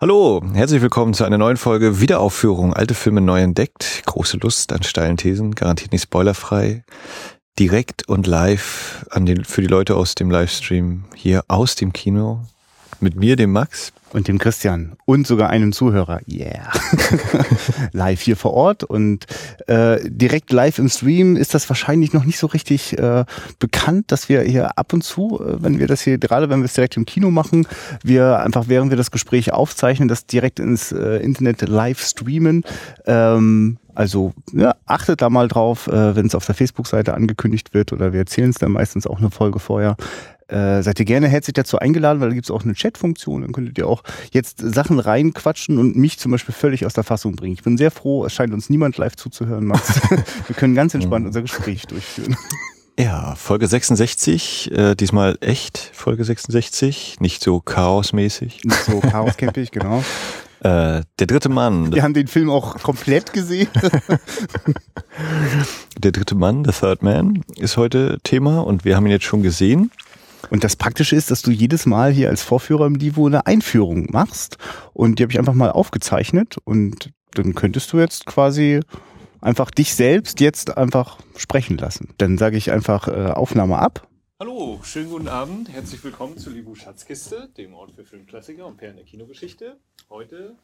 Hallo, herzlich willkommen zu einer neuen Folge Wiederaufführung. Alte Filme neu entdeckt. Große Lust an steilen Thesen, garantiert nicht spoilerfrei. Direkt und live an den, für die Leute aus dem Livestream hier aus dem Kino. Mit mir, dem Max. Und dem Christian. Und sogar einem Zuhörer. Yeah. live hier vor Ort. Und äh, direkt live im Stream ist das wahrscheinlich noch nicht so richtig äh, bekannt, dass wir hier ab und zu, äh, wenn wir das hier, gerade wenn wir es direkt im Kino machen, wir einfach während wir das Gespräch aufzeichnen, das direkt ins äh, Internet live streamen. Ähm, also ja, achtet da mal drauf, äh, wenn es auf der Facebook-Seite angekündigt wird oder wir erzählen es dann meistens auch eine Folge vorher. Äh, seid ihr gerne herzlich dazu eingeladen, weil da gibt es auch eine Chat-Funktion. Dann könntet ihr auch jetzt Sachen reinquatschen und mich zum Beispiel völlig aus der Fassung bringen. Ich bin sehr froh, es scheint uns niemand live zuzuhören, Max. Wir können ganz entspannt unser Gespräch durchführen. Ja, Folge 66, äh, diesmal echt Folge 66, nicht so chaosmäßig. Nicht so chaoscampig, genau. Äh, der dritte Mann. Wir haben den Film auch komplett gesehen. der dritte Mann, The Third Man, ist heute Thema und wir haben ihn jetzt schon gesehen. Und das Praktische ist, dass du jedes Mal hier als Vorführer im Divo eine Einführung machst. Und die habe ich einfach mal aufgezeichnet. Und dann könntest du jetzt quasi einfach dich selbst jetzt einfach sprechen lassen. Dann sage ich einfach äh, Aufnahme ab. Hallo, schönen guten Abend. Herzlich willkommen zu Libu Schatzkiste, dem Ort für Filmklassiker und Perlen der Kinogeschichte. Heute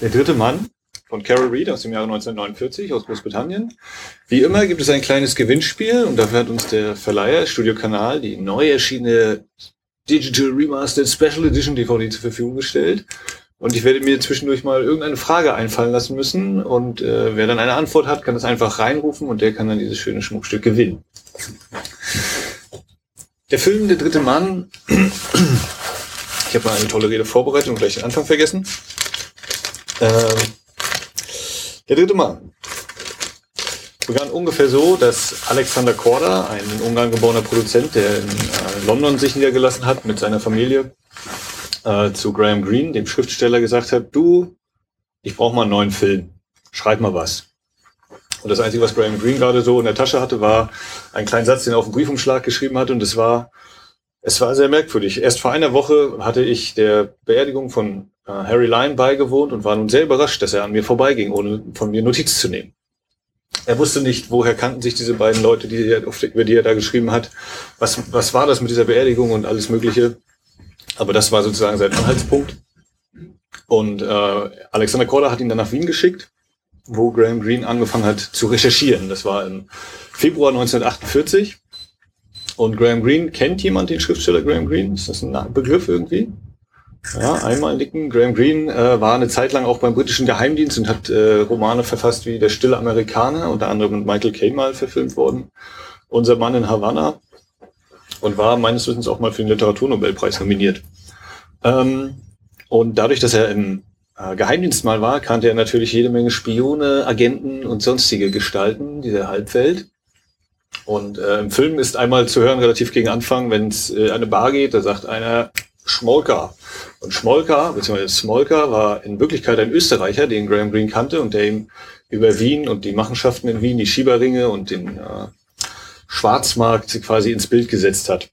der dritte Mann von Carol Reed aus dem Jahre 1949 aus Großbritannien. Wie immer gibt es ein kleines Gewinnspiel und dafür hat uns der Verleiher Studio Kanal die neu erschienene Digital Remastered Special Edition DVD zur Verfügung gestellt. Und ich werde mir zwischendurch mal irgendeine Frage einfallen lassen müssen. Und äh, wer dann eine Antwort hat, kann das einfach reinrufen und der kann dann dieses schöne Schmuckstück gewinnen. Der Film Der dritte Mann. Ich habe mal eine tolle Rede vorbereitet und gleich den Anfang vergessen. Ähm, der dritte Mann begann ungefähr so, dass Alexander Korda, ein in Ungarn geborener Produzent, der in äh, London sich niedergelassen hat mit seiner Familie, äh, zu Graham Greene, dem Schriftsteller, gesagt hat, du, ich brauche mal einen neuen Film, schreib mal was. Und das Einzige, was Graham Greene gerade so in der Tasche hatte, war ein kleiner Satz, den er auf dem Briefumschlag geschrieben hat. Und es war, es war sehr merkwürdig. Erst vor einer Woche hatte ich der Beerdigung von äh, Harry Lyon beigewohnt und war nun sehr überrascht, dass er an mir vorbeiging, ohne von mir Notiz zu nehmen. Er wusste nicht, woher kannten sich diese beiden Leute, die er, über die er da geschrieben hat. Was, was war das mit dieser Beerdigung und alles Mögliche? Aber das war sozusagen sein Anhaltspunkt. Und äh, Alexander Korda hat ihn dann nach Wien geschickt, wo Graham Greene angefangen hat zu recherchieren. Das war im Februar 1948. Und Graham Greene, kennt jemand den Schriftsteller Graham Greene? Ist das ein Begriff irgendwie? Ja, einmal nicken. Graham Greene äh, war eine Zeit lang auch beim britischen Geheimdienst und hat äh, Romane verfasst wie Der stille Amerikaner, unter anderem mit Michael Caine mal verfilmt worden. Unser Mann in Havanna und war meines Wissens auch mal für den Literaturnobelpreis nominiert. Ähm, und dadurch, dass er im äh, Geheimdienst mal war, kannte er natürlich jede Menge Spione, Agenten und sonstige Gestalten dieser Halbwelt. Und äh, im Film ist einmal zu hören, relativ gegen Anfang, wenn es äh, eine Bar geht, da sagt einer, Schmolka. Und Schmolka, beziehungsweise Smolka, war in Wirklichkeit ein Österreicher, den Graham Greene kannte und der ihm über Wien und die Machenschaften in Wien, die Schieberringe und den äh, Schwarzmarkt quasi ins Bild gesetzt hat.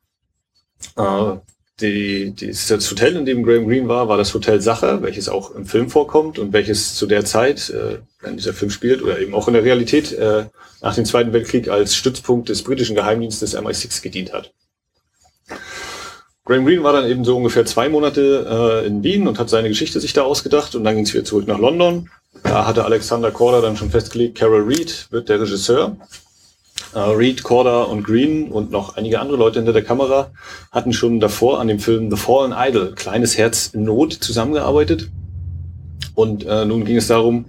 Äh, die, die, das Hotel, in dem Graham Greene war, war das Hotel Sacher, welches auch im Film vorkommt und welches zu der Zeit, äh, wenn dieser Film spielt, oder eben auch in der Realität äh, nach dem Zweiten Weltkrieg als Stützpunkt des britischen Geheimdienstes MI6 gedient hat. Graham Greene war dann eben so ungefähr zwei Monate äh, in Wien und hat seine Geschichte sich da ausgedacht und dann ging es wieder zurück nach London. Da hatte Alexander Korda dann schon festgelegt, Carol Reed wird der Regisseur. Äh, Reed, Korda und Green und noch einige andere Leute hinter der Kamera hatten schon davor an dem Film The Fallen Idol, Kleines Herz in Not, zusammengearbeitet. Und äh, nun ging es darum,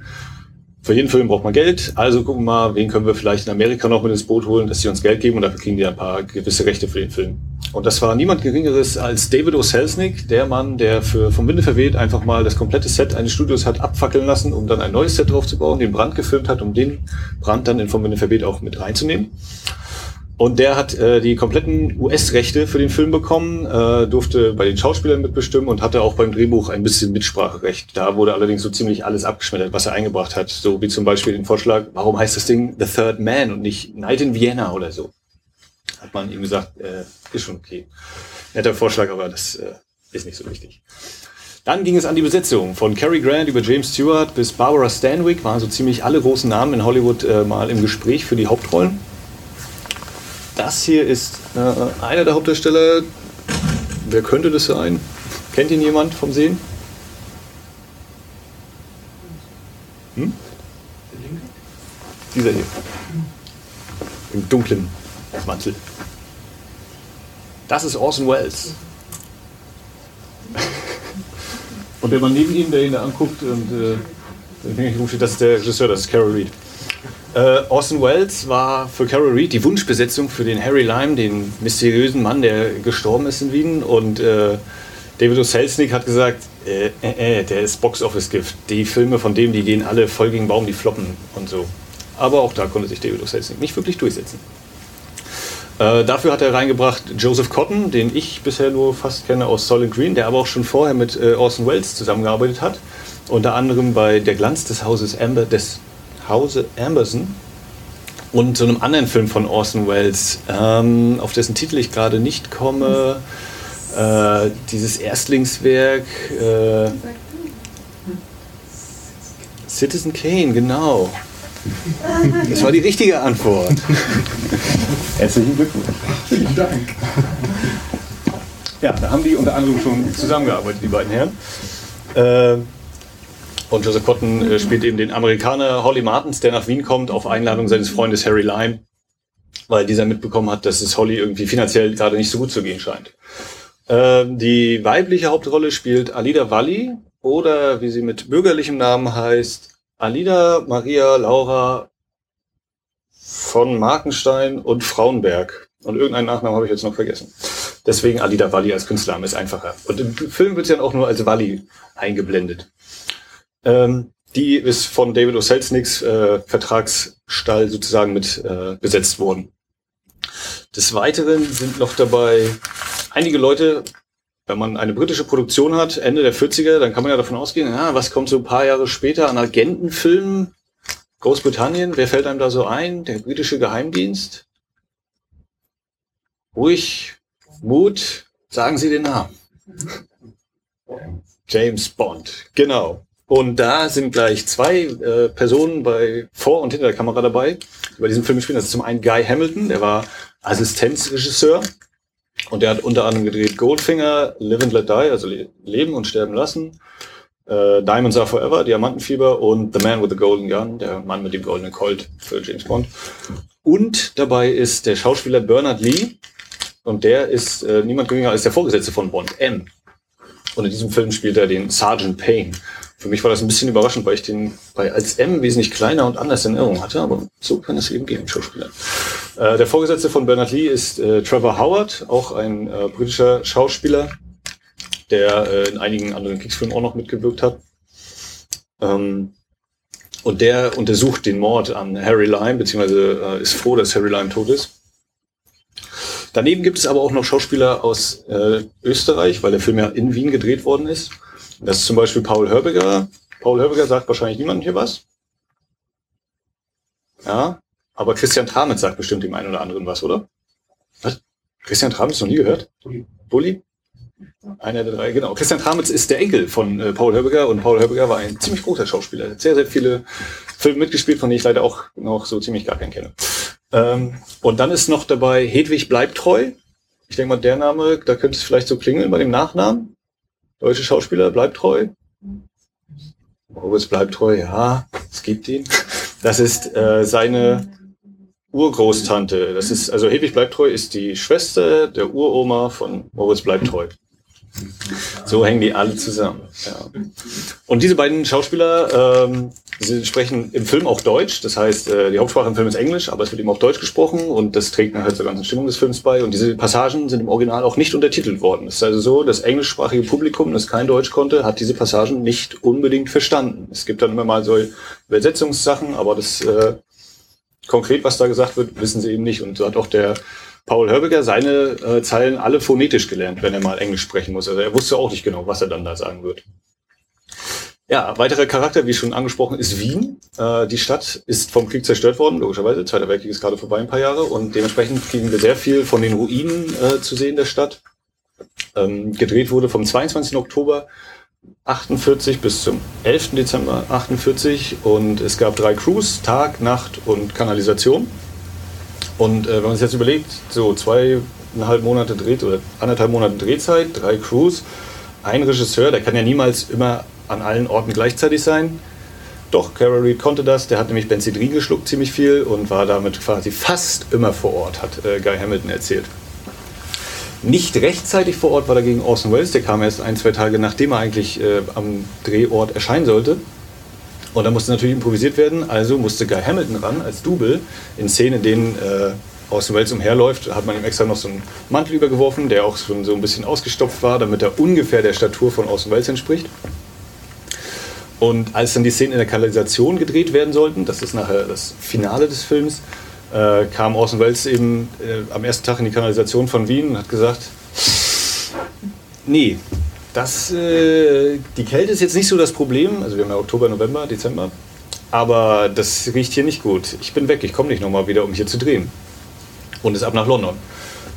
für jeden Film braucht man Geld, also gucken wir mal, wen können wir vielleicht in Amerika noch mit ins Boot holen, dass sie uns Geld geben und dafür kriegen die ein paar gewisse Rechte für den Film. Und das war niemand Geringeres als David O. Selznick, der Mann, der für Vom Winde verweht einfach mal das komplette Set eines Studios hat abfackeln lassen, um dann ein neues Set draufzubauen, den Brand gefilmt hat, um den Brand dann in Vom Winde verweht auch mit reinzunehmen. Und der hat äh, die kompletten US-Rechte für den Film bekommen, äh, durfte bei den Schauspielern mitbestimmen und hatte auch beim Drehbuch ein bisschen Mitspracherecht. Da wurde allerdings so ziemlich alles abgeschmettert, was er eingebracht hat. So wie zum Beispiel den Vorschlag, warum heißt das Ding The Third Man und nicht Night in Vienna oder so. Hat man ihm gesagt, äh, ist schon okay. Netter Vorschlag, aber das äh, ist nicht so wichtig. Dann ging es an die Besetzung. Von Cary Grant über James Stewart bis Barbara Stanwyck waren so ziemlich alle großen Namen in Hollywood äh, mal im Gespräch für die Hauptrollen. Das hier ist äh, einer der Hauptdarsteller. Wer könnte das sein? Kennt ihn jemand vom Sehen? Hm? Dieser hier. Im dunklen Mantel. Das ist Orson Welles. Und der Mann neben ihm, der ihn da anguckt und äh, das ist der Regisseur, das ist Carol Reed. Äh, Orson Welles war für Carol Reed die Wunschbesetzung für den Harry Lime, den mysteriösen Mann, der gestorben ist in Wien. Und äh, David O. Selznick hat gesagt, äh, äh, äh, der ist Box-Office-Gift. Die Filme von dem, die gehen alle voll gegen Baum, die floppen und so. Aber auch da konnte sich David O. Selznick nicht wirklich durchsetzen. Äh, dafür hat er reingebracht Joseph Cotton, den ich bisher nur fast kenne aus Solid Green, der aber auch schon vorher mit äh, Orson Welles zusammengearbeitet hat. Unter anderem bei Der Glanz des Hauses Amber, des Hause Amberson und so einem anderen Film von Orson Welles, ähm, auf dessen Titel ich gerade nicht komme. Äh, dieses Erstlingswerk äh, Citizen Kane, genau. Das war die richtige Antwort. Herzlichen Glückwunsch. Vielen Dank. Ja, da haben die unter anderem schon zusammengearbeitet, die beiden Herren. Äh, und Joseph Cotton äh, spielt eben den Amerikaner Holly Martins, der nach Wien kommt, auf Einladung seines Freundes Harry Lime, weil dieser mitbekommen hat, dass es Holly irgendwie finanziell gerade nicht so gut zu gehen scheint. Äh, die weibliche Hauptrolle spielt Alida Walli oder wie sie mit bürgerlichem Namen heißt, Alida Maria Laura von Markenstein und Frauenberg. Und irgendeinen Nachnamen habe ich jetzt noch vergessen. Deswegen Alida Walli als Künstlername ist einfacher. Und im Film wird sie dann auch nur als Walli eingeblendet. Ähm, die ist von David O. Selznicks äh, Vertragsstall sozusagen mit äh, besetzt worden. Des Weiteren sind noch dabei einige Leute, wenn man eine britische Produktion hat, Ende der 40er, dann kann man ja davon ausgehen, ja, was kommt so ein paar Jahre später an Agentenfilmen? Großbritannien, wer fällt einem da so ein? Der britische Geheimdienst? Ruhig, Mut, sagen Sie den Namen. James Bond, genau. Und da sind gleich zwei äh, Personen bei vor und hinter der Kamera dabei, die bei diesem Film spielen. Das ist zum einen Guy Hamilton, der war Assistenzregisseur und der hat unter anderem gedreht Goldfinger, Live and Let Die, also Leben und Sterben lassen, äh, Diamonds Are Forever, Diamantenfieber und The Man with the Golden Gun, der Mann mit dem goldenen Colt für James Bond. Und dabei ist der Schauspieler Bernard Lee und der ist äh, niemand geringer als der Vorgesetzte von Bond, M. Und in diesem Film spielt er den Sergeant Payne. Für mich war das ein bisschen überraschend, weil ich den bei als M wesentlich kleiner und anders in Erinnerung hatte, aber so kann es eben gehen, Schauspieler. Äh, der Vorgesetzte von Bernard Lee ist äh, Trevor Howard, auch ein äh, britischer Schauspieler, der äh, in einigen anderen Kriegsfilmen auch noch mitgewirkt hat. Ähm, und der untersucht den Mord an Harry Lime, beziehungsweise äh, ist froh, dass Harry Lime tot ist. Daneben gibt es aber auch noch Schauspieler aus äh, Österreich, weil der Film ja in Wien gedreht worden ist. Das ist zum Beispiel Paul Hörbiger. Paul Hörbiger sagt wahrscheinlich niemandem hier was. Ja, aber Christian Tramitz sagt bestimmt dem einen oder anderen was, oder? Was? Christian Tramitz noch nie gehört? Bulli. Einer der drei, genau. Christian Tramitz ist der Enkel von äh, Paul Hörbiger und Paul Hörbiger war ein ziemlich großer Schauspieler. Er hat sehr, sehr viele Filme mitgespielt, von denen ich leider auch noch so ziemlich gar keinen kenne. Ähm, und dann ist noch dabei Hedwig bleibt treu. Ich denke mal, der Name, da könnte es vielleicht so klingeln bei dem Nachnamen. Deutsche Schauspieler, bleibt treu. Moritz bleibt treu, ja, es gibt ihn. Das ist äh, seine Urgroßtante. Das ist, also Hedwig bleibt treu ist die Schwester der Uroma von Moritz bleibt treu. So hängen die alle zusammen. Ja. Und diese beiden Schauspieler ähm, Sie sprechen im Film auch Deutsch, das heißt, äh, die Hauptsprache im Film ist Englisch, aber es wird eben auch Deutsch gesprochen und das trägt nachher zur ganzen Stimmung des Films bei. Und diese Passagen sind im Original auch nicht untertitelt worden. Es ist also so, das englischsprachige Publikum, das kein Deutsch konnte, hat diese Passagen nicht unbedingt verstanden. Es gibt dann immer mal so Übersetzungssachen, aber das äh, konkret, was da gesagt wird, wissen sie eben nicht. Und so hat auch der Paul Hörbiger seine äh, Zeilen alle phonetisch gelernt, wenn er mal Englisch sprechen muss. Also er wusste auch nicht genau, was er dann da sagen wird. Ja, weiterer Charakter, wie schon angesprochen, ist Wien. Äh, die Stadt ist vom Krieg zerstört worden, logischerweise. Zweiter Weltkrieg ist gerade vorbei, ein paar Jahre. Und dementsprechend kriegen wir sehr viel von den Ruinen äh, zu sehen der Stadt. Ähm, gedreht wurde vom 22. Oktober 48 bis zum 11. Dezember 48 und es gab drei Crews, Tag, Nacht und Kanalisation. Und äh, wenn man sich jetzt überlegt, so zweieinhalb Monate dreht oder anderthalb Monate Drehzeit, drei Crews, ein Regisseur, der kann ja niemals immer an allen Orten gleichzeitig sein. Doch, Carol Reed konnte das. Der hat nämlich Benzedrin geschluckt ziemlich viel und war damit quasi fast immer vor Ort, hat äh, Guy Hamilton erzählt. Nicht rechtzeitig vor Ort war dagegen Orson Welles. Der kam erst ein, zwei Tage nachdem er eigentlich äh, am Drehort erscheinen sollte. Und da musste natürlich improvisiert werden. Also musste Guy Hamilton ran als Double in Szenen, in denen äh, Orson Welles umherläuft. Hat man ihm extra noch so einen Mantel übergeworfen, der auch schon so ein bisschen ausgestopft war, damit er ungefähr der Statur von Orson Welles entspricht. Und als dann die Szenen in der Kanalisation gedreht werden sollten, das ist nachher das Finale des Films, äh, kam Orson Welles eben äh, am ersten Tag in die Kanalisation von Wien und hat gesagt, nee, das, äh, die Kälte ist jetzt nicht so das Problem, also wir haben ja Oktober, November, Dezember, aber das riecht hier nicht gut. Ich bin weg, ich komme nicht nochmal wieder, um hier zu drehen. Und ist ab nach London.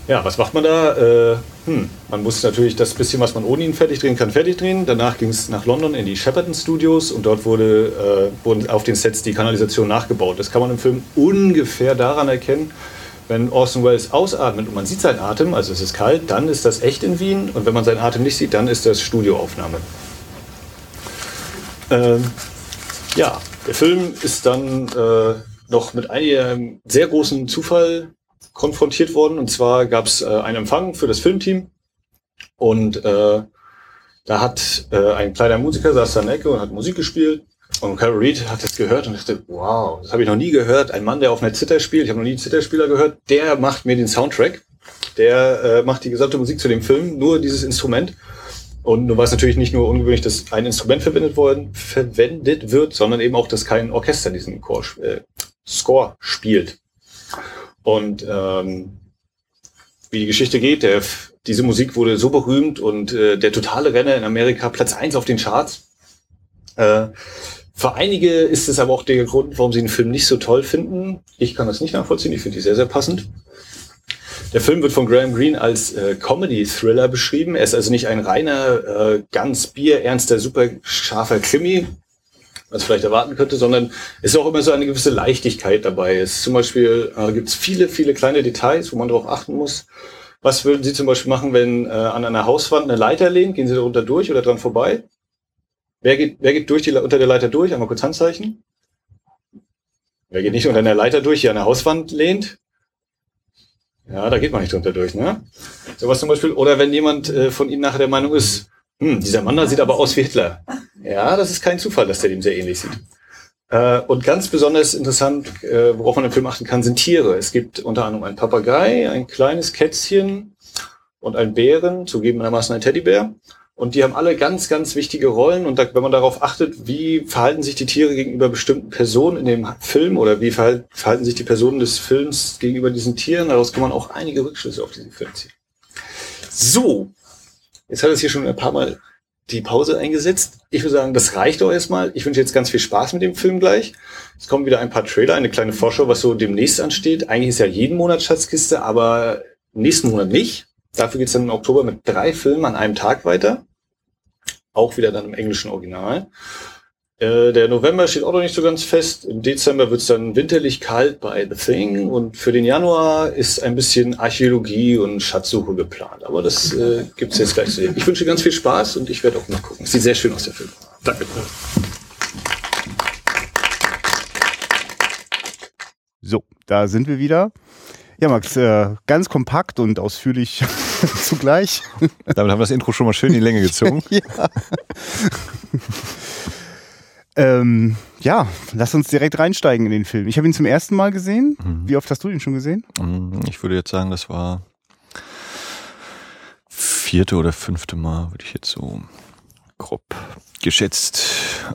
Ja, was macht man da? Äh, hm, man muss natürlich das bisschen, was man ohne ihn fertig drehen kann, fertig drehen. Danach ging es nach London in die Shepperton Studios und dort wurde, äh, wurden auf den Sets die Kanalisation nachgebaut. Das kann man im Film ungefähr daran erkennen, wenn Orson Welles ausatmet und man sieht seinen Atem, also es ist kalt, dann ist das echt in Wien und wenn man seinen Atem nicht sieht, dann ist das Studioaufnahme. Ähm, ja, der Film ist dann äh, noch mit einem sehr großen Zufall konfrontiert worden. Und zwar gab es äh, einen Empfang für das Filmteam und äh, da hat äh, ein kleiner Musiker saß da in der Ecke und hat Musik gespielt. Und Carol Reed hat das gehört und dachte, wow, das habe ich noch nie gehört. Ein Mann, der auf einer Zither spielt, ich habe noch nie Zitherspieler gehört, der macht mir den Soundtrack. Der äh, macht die gesamte Musik zu dem Film, nur dieses Instrument. Und nun war es natürlich nicht nur ungewöhnlich, dass ein Instrument verwendet, worden, verwendet wird, sondern eben auch, dass kein Orchester diesen Chor, äh, Score spielt. Und ähm, wie die Geschichte geht, der, diese Musik wurde so berühmt und äh, der totale Renner in Amerika Platz eins auf den Charts. Äh, für einige ist es aber auch der Grund, warum sie den Film nicht so toll finden. Ich kann das nicht nachvollziehen, ich finde die sehr, sehr passend. Der Film wird von Graham Greene als äh, Comedy-Thriller beschrieben. Er ist also nicht ein reiner, äh, ganz bierernster, super scharfer Krimi, was vielleicht erwarten könnte, sondern es ist auch immer so eine gewisse Leichtigkeit dabei. Es zum Beispiel äh, gibt es viele, viele kleine Details, wo man darauf achten muss. Was würden Sie zum Beispiel machen, wenn äh, an einer Hauswand eine Leiter lehnt? Gehen Sie darunter durch oder dran vorbei? Wer geht, wer geht durch die, unter der Leiter durch? Einmal kurz Handzeichen. Wer geht nicht unter einer Leiter durch, die an der Hauswand lehnt? Ja, da geht man nicht drunter durch, ne? Sowas zum Beispiel. Oder wenn jemand äh, von Ihnen nachher der Meinung ist, hm, dieser Mann da sieht aber aus wie Hitler. Ja, das ist kein Zufall, dass der dem sehr ähnlich sieht. Äh, und ganz besonders interessant, äh, worauf man im Film achten kann, sind Tiere. Es gibt unter anderem einen Papagei, ein kleines Kätzchen und einen Bären, zugegebenermaßen ein Teddybär. Und die haben alle ganz, ganz wichtige Rollen. Und da, wenn man darauf achtet, wie verhalten sich die Tiere gegenüber bestimmten Personen in dem Film oder wie verhalten sich die Personen des Films gegenüber diesen Tieren, daraus kann man auch einige Rückschlüsse auf diesen Film ziehen. So, jetzt hat es hier schon ein paar Mal die Pause eingesetzt. Ich würde sagen, das reicht doch erstmal. Ich wünsche jetzt ganz viel Spaß mit dem Film gleich. Es kommen wieder ein paar Trailer, eine kleine Vorschau, was so demnächst ansteht. Eigentlich ist ja jeden Monat Schatzkiste, aber nächsten Monat nicht. Dafür geht's dann im Oktober mit drei Filmen an einem Tag weiter. Auch wieder dann im englischen Original. Äh, der November steht auch noch nicht so ganz fest. Im Dezember wird es dann winterlich kalt bei The Thing und für den Januar ist ein bisschen Archäologie und Schatzsuche geplant. Aber das äh, gibt es jetzt gleich zu sehen. Ich wünsche ganz viel Spaß und ich werde auch nachgucken. Sieht sehr schön aus, der Film. Danke. So, da sind wir wieder. Ja, Max, äh, ganz kompakt und ausführlich zugleich. Damit haben wir das Intro schon mal schön in die Länge gezogen. ja. Ähm, ja, lass uns direkt reinsteigen in den Film. Ich habe ihn zum ersten Mal gesehen. Mhm. Wie oft hast du ihn schon gesehen? Mhm, ich würde jetzt sagen, das war vierte oder fünfte Mal, würde ich jetzt so grob geschätzt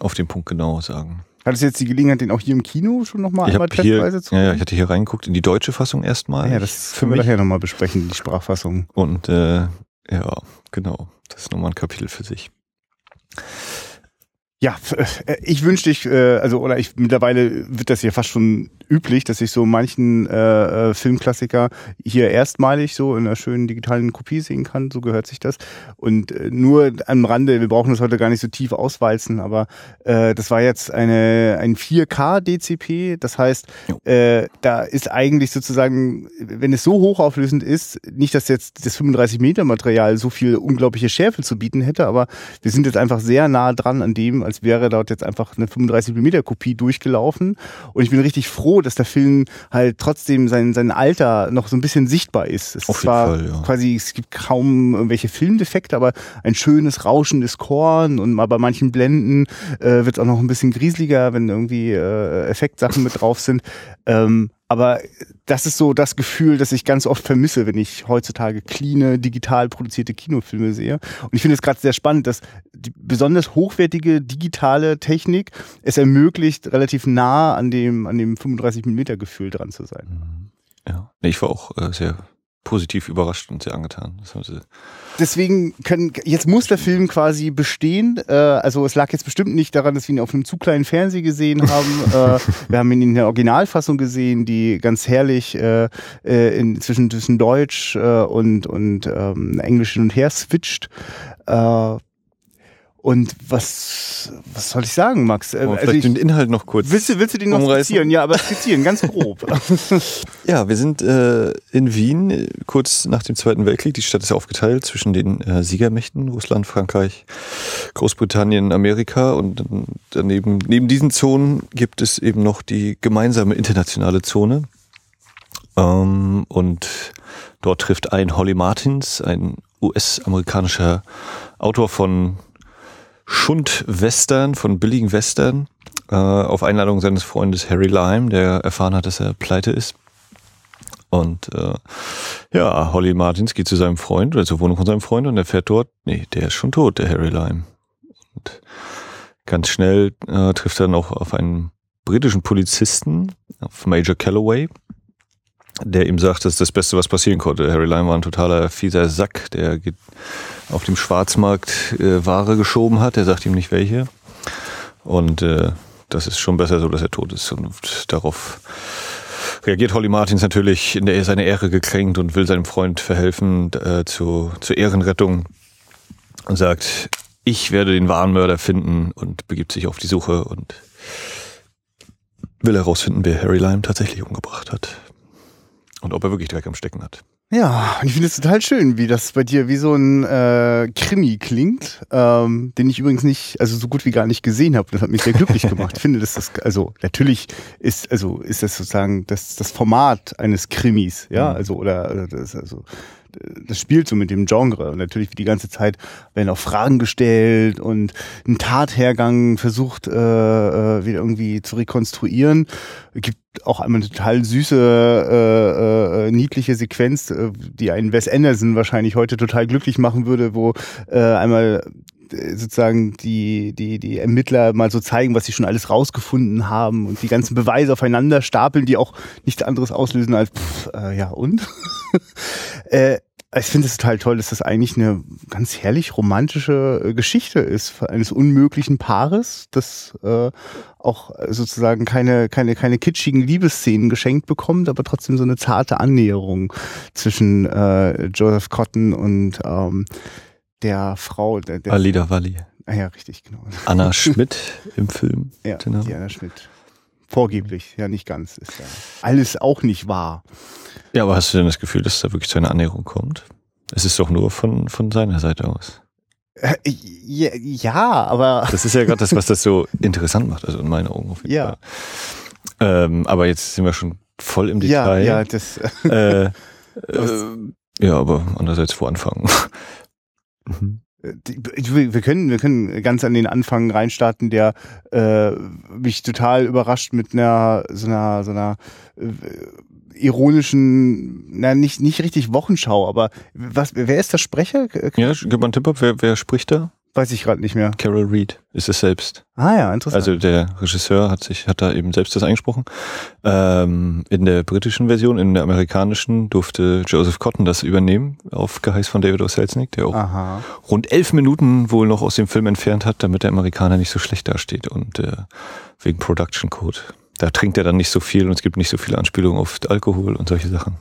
auf den Punkt genau sagen. Hattest du jetzt die Gelegenheit, den auch hier im Kino schon nochmal einmal testweise zu Ja, ja, ich hatte hier reingeguckt in die deutsche Fassung erstmal. Ja, das können wir nachher nochmal besprechen, die Sprachfassung. Und äh, ja, genau. Das ist nochmal ein Kapitel für sich. Ja, äh, ich wünschte ich, äh, also oder ich mittlerweile wird das ja fast schon üblich, dass ich so manchen äh, äh, Filmklassiker hier erstmalig so in einer schönen digitalen Kopie sehen kann. So gehört sich das. Und äh, nur am Rande, wir brauchen das heute gar nicht so tief auswalzen, aber äh, das war jetzt eine ein 4K DCP. Das heißt, äh, da ist eigentlich sozusagen, wenn es so hochauflösend ist, nicht, dass jetzt das 35 Meter Material so viel unglaubliche Schärfe zu bieten hätte, aber wir sind jetzt einfach sehr nah dran an dem, als wäre dort jetzt einfach eine 35 Millimeter Kopie durchgelaufen. Und ich bin richtig froh, dass der Film halt trotzdem sein, sein Alter noch so ein bisschen sichtbar ist. Es Auf jeden Fall, ja. quasi, es gibt kaum irgendwelche Filmdefekte, aber ein schönes rauschendes Korn und mal bei manchen Blenden äh, wird es auch noch ein bisschen grieseliger, wenn irgendwie äh, Effektsachen mit drauf sind. Ähm, aber das ist so das Gefühl, das ich ganz oft vermisse, wenn ich heutzutage cleane, digital produzierte Kinofilme sehe. Und ich finde es gerade sehr spannend, dass die besonders hochwertige digitale Technik es ermöglicht, relativ nah an dem, an dem 35 mm Gefühl dran zu sein. Ja. Nee, ich war auch äh, sehr positiv überrascht und sehr angetan. Deswegen können, jetzt muss der Film quasi bestehen. Äh, also es lag jetzt bestimmt nicht daran, dass wir ihn auf einem zu kleinen Fernseher gesehen haben. äh, wir haben ihn in der Originalfassung gesehen, die ganz herrlich äh, äh, in, zwischen, zwischen Deutsch äh, und, und ähm, Englisch hin und her switcht. Äh, und was, was soll ich sagen, Max? Äh, wir also vielleicht ich, den Inhalt noch kurz. willst, du, willst du den noch umreißen? skizzieren? Ja, aber skizzieren, ganz grob. Ja, wir sind äh, in Wien, kurz nach dem Zweiten Weltkrieg. Die Stadt ist aufgeteilt zwischen den äh, Siegermächten, Russland, Frankreich, Großbritannien, Amerika. Und daneben, neben diesen Zonen gibt es eben noch die gemeinsame internationale Zone. Ähm, und dort trifft ein Holly Martins, ein US-amerikanischer Autor von Schund-Western, von billigen Western, äh, auf Einladung seines Freundes Harry Lime, der erfahren hat, dass er pleite ist. Und äh, ja, Holly Martins geht zu seinem Freund oder zur Wohnung von seinem Freund und er fährt dort, nee, der ist schon tot, der Harry Lime. Und ganz schnell äh, trifft er dann auch auf einen britischen Polizisten, auf Major Calloway, der ihm sagt, das ist das Beste, was passieren konnte. Harry Lime war ein totaler fieser Sack, der auf dem Schwarzmarkt äh, Ware geschoben hat. Er sagt ihm nicht welche. Und äh, das ist schon besser so, dass er tot ist. Und darauf reagiert Holly Martins natürlich in der seine Ehre gekränkt und will seinem Freund verhelfen äh, zu, zur Ehrenrettung und sagt, ich werde den wahren Mörder finden und begibt sich auf die Suche und will herausfinden, wer Harry Lime tatsächlich umgebracht hat. Und ob er wirklich Dreck am Stecken hat. Ja, und ich finde es total schön, wie das bei dir wie so ein äh, Krimi klingt, ähm, den ich übrigens nicht, also so gut wie gar nicht gesehen habe. Das hat mich sehr glücklich gemacht. Ich finde, dass das, also natürlich ist, also ist das sozusagen das, das Format eines Krimis, ja, Mhm. also oder, oder das, also das spielt so mit dem Genre. Und natürlich die ganze Zeit werden auch Fragen gestellt und ein Tathergang versucht äh, äh, wieder irgendwie zu rekonstruieren. Gibt auch einmal eine total süße, äh, äh, niedliche Sequenz, äh, die einen Wes Anderson wahrscheinlich heute total glücklich machen würde, wo äh, einmal äh, sozusagen die, die, die Ermittler mal so zeigen, was sie schon alles rausgefunden haben und die ganzen Beweise aufeinander stapeln, die auch nichts anderes auslösen als, pff, äh, ja und? äh, ich finde es total toll, dass das eigentlich eine ganz herrlich romantische äh, Geschichte ist eines unmöglichen Paares, das äh, auch sozusagen keine, keine, keine kitschigen Liebesszenen geschenkt bekommt, aber trotzdem so eine zarte Annäherung zwischen äh, Joseph Cotton und ähm, der Frau. Der, der, Alida Valli. ah, ja, richtig, genau. Anna Schmidt im Film. Ja, Genau. Diana Schmidt. Vorgeblich, ja nicht ganz, ist ja alles auch nicht wahr. Ja, aber hast du denn das Gefühl, dass da wirklich zu einer Annäherung kommt? Es ist doch nur von, von seiner Seite aus. Ja, ja aber Das ist ja gerade das, was das so interessant macht, also in meinen Augen auf jeden Ja. Fall. Ähm, aber jetzt sind wir schon voll im ja, Detail. ja, das Äh, äh, ja, aber andererseits wo anfangen? Mhm. Wir können, wir können ganz an den Anfang reinstarten, der äh, mich total überrascht mit einer so einer so einer äh, ironischen, na nicht nicht richtig Wochenschau, aber was wer ist der Sprecher? Ja, gib mal einen Tipp ab, wer, wer spricht da? Weiß ich gerade nicht mehr. Carol Reed ist es selbst. Ah ja, interessant. Also der Regisseur hat sich, hat da eben selbst das eingesprochen. Ähm, in der britischen Version, in der amerikanischen durfte Joseph Cotton das übernehmen, auf Geheiß von David O. Selznick, der auch Aha. rund elf Minuten wohl noch aus dem Film entfernt hat, damit der Amerikaner nicht so schlecht dasteht und äh, wegen Production Code. Da trinkt er dann nicht so viel und es gibt nicht so viele Anspielungen auf Alkohol und solche Sachen.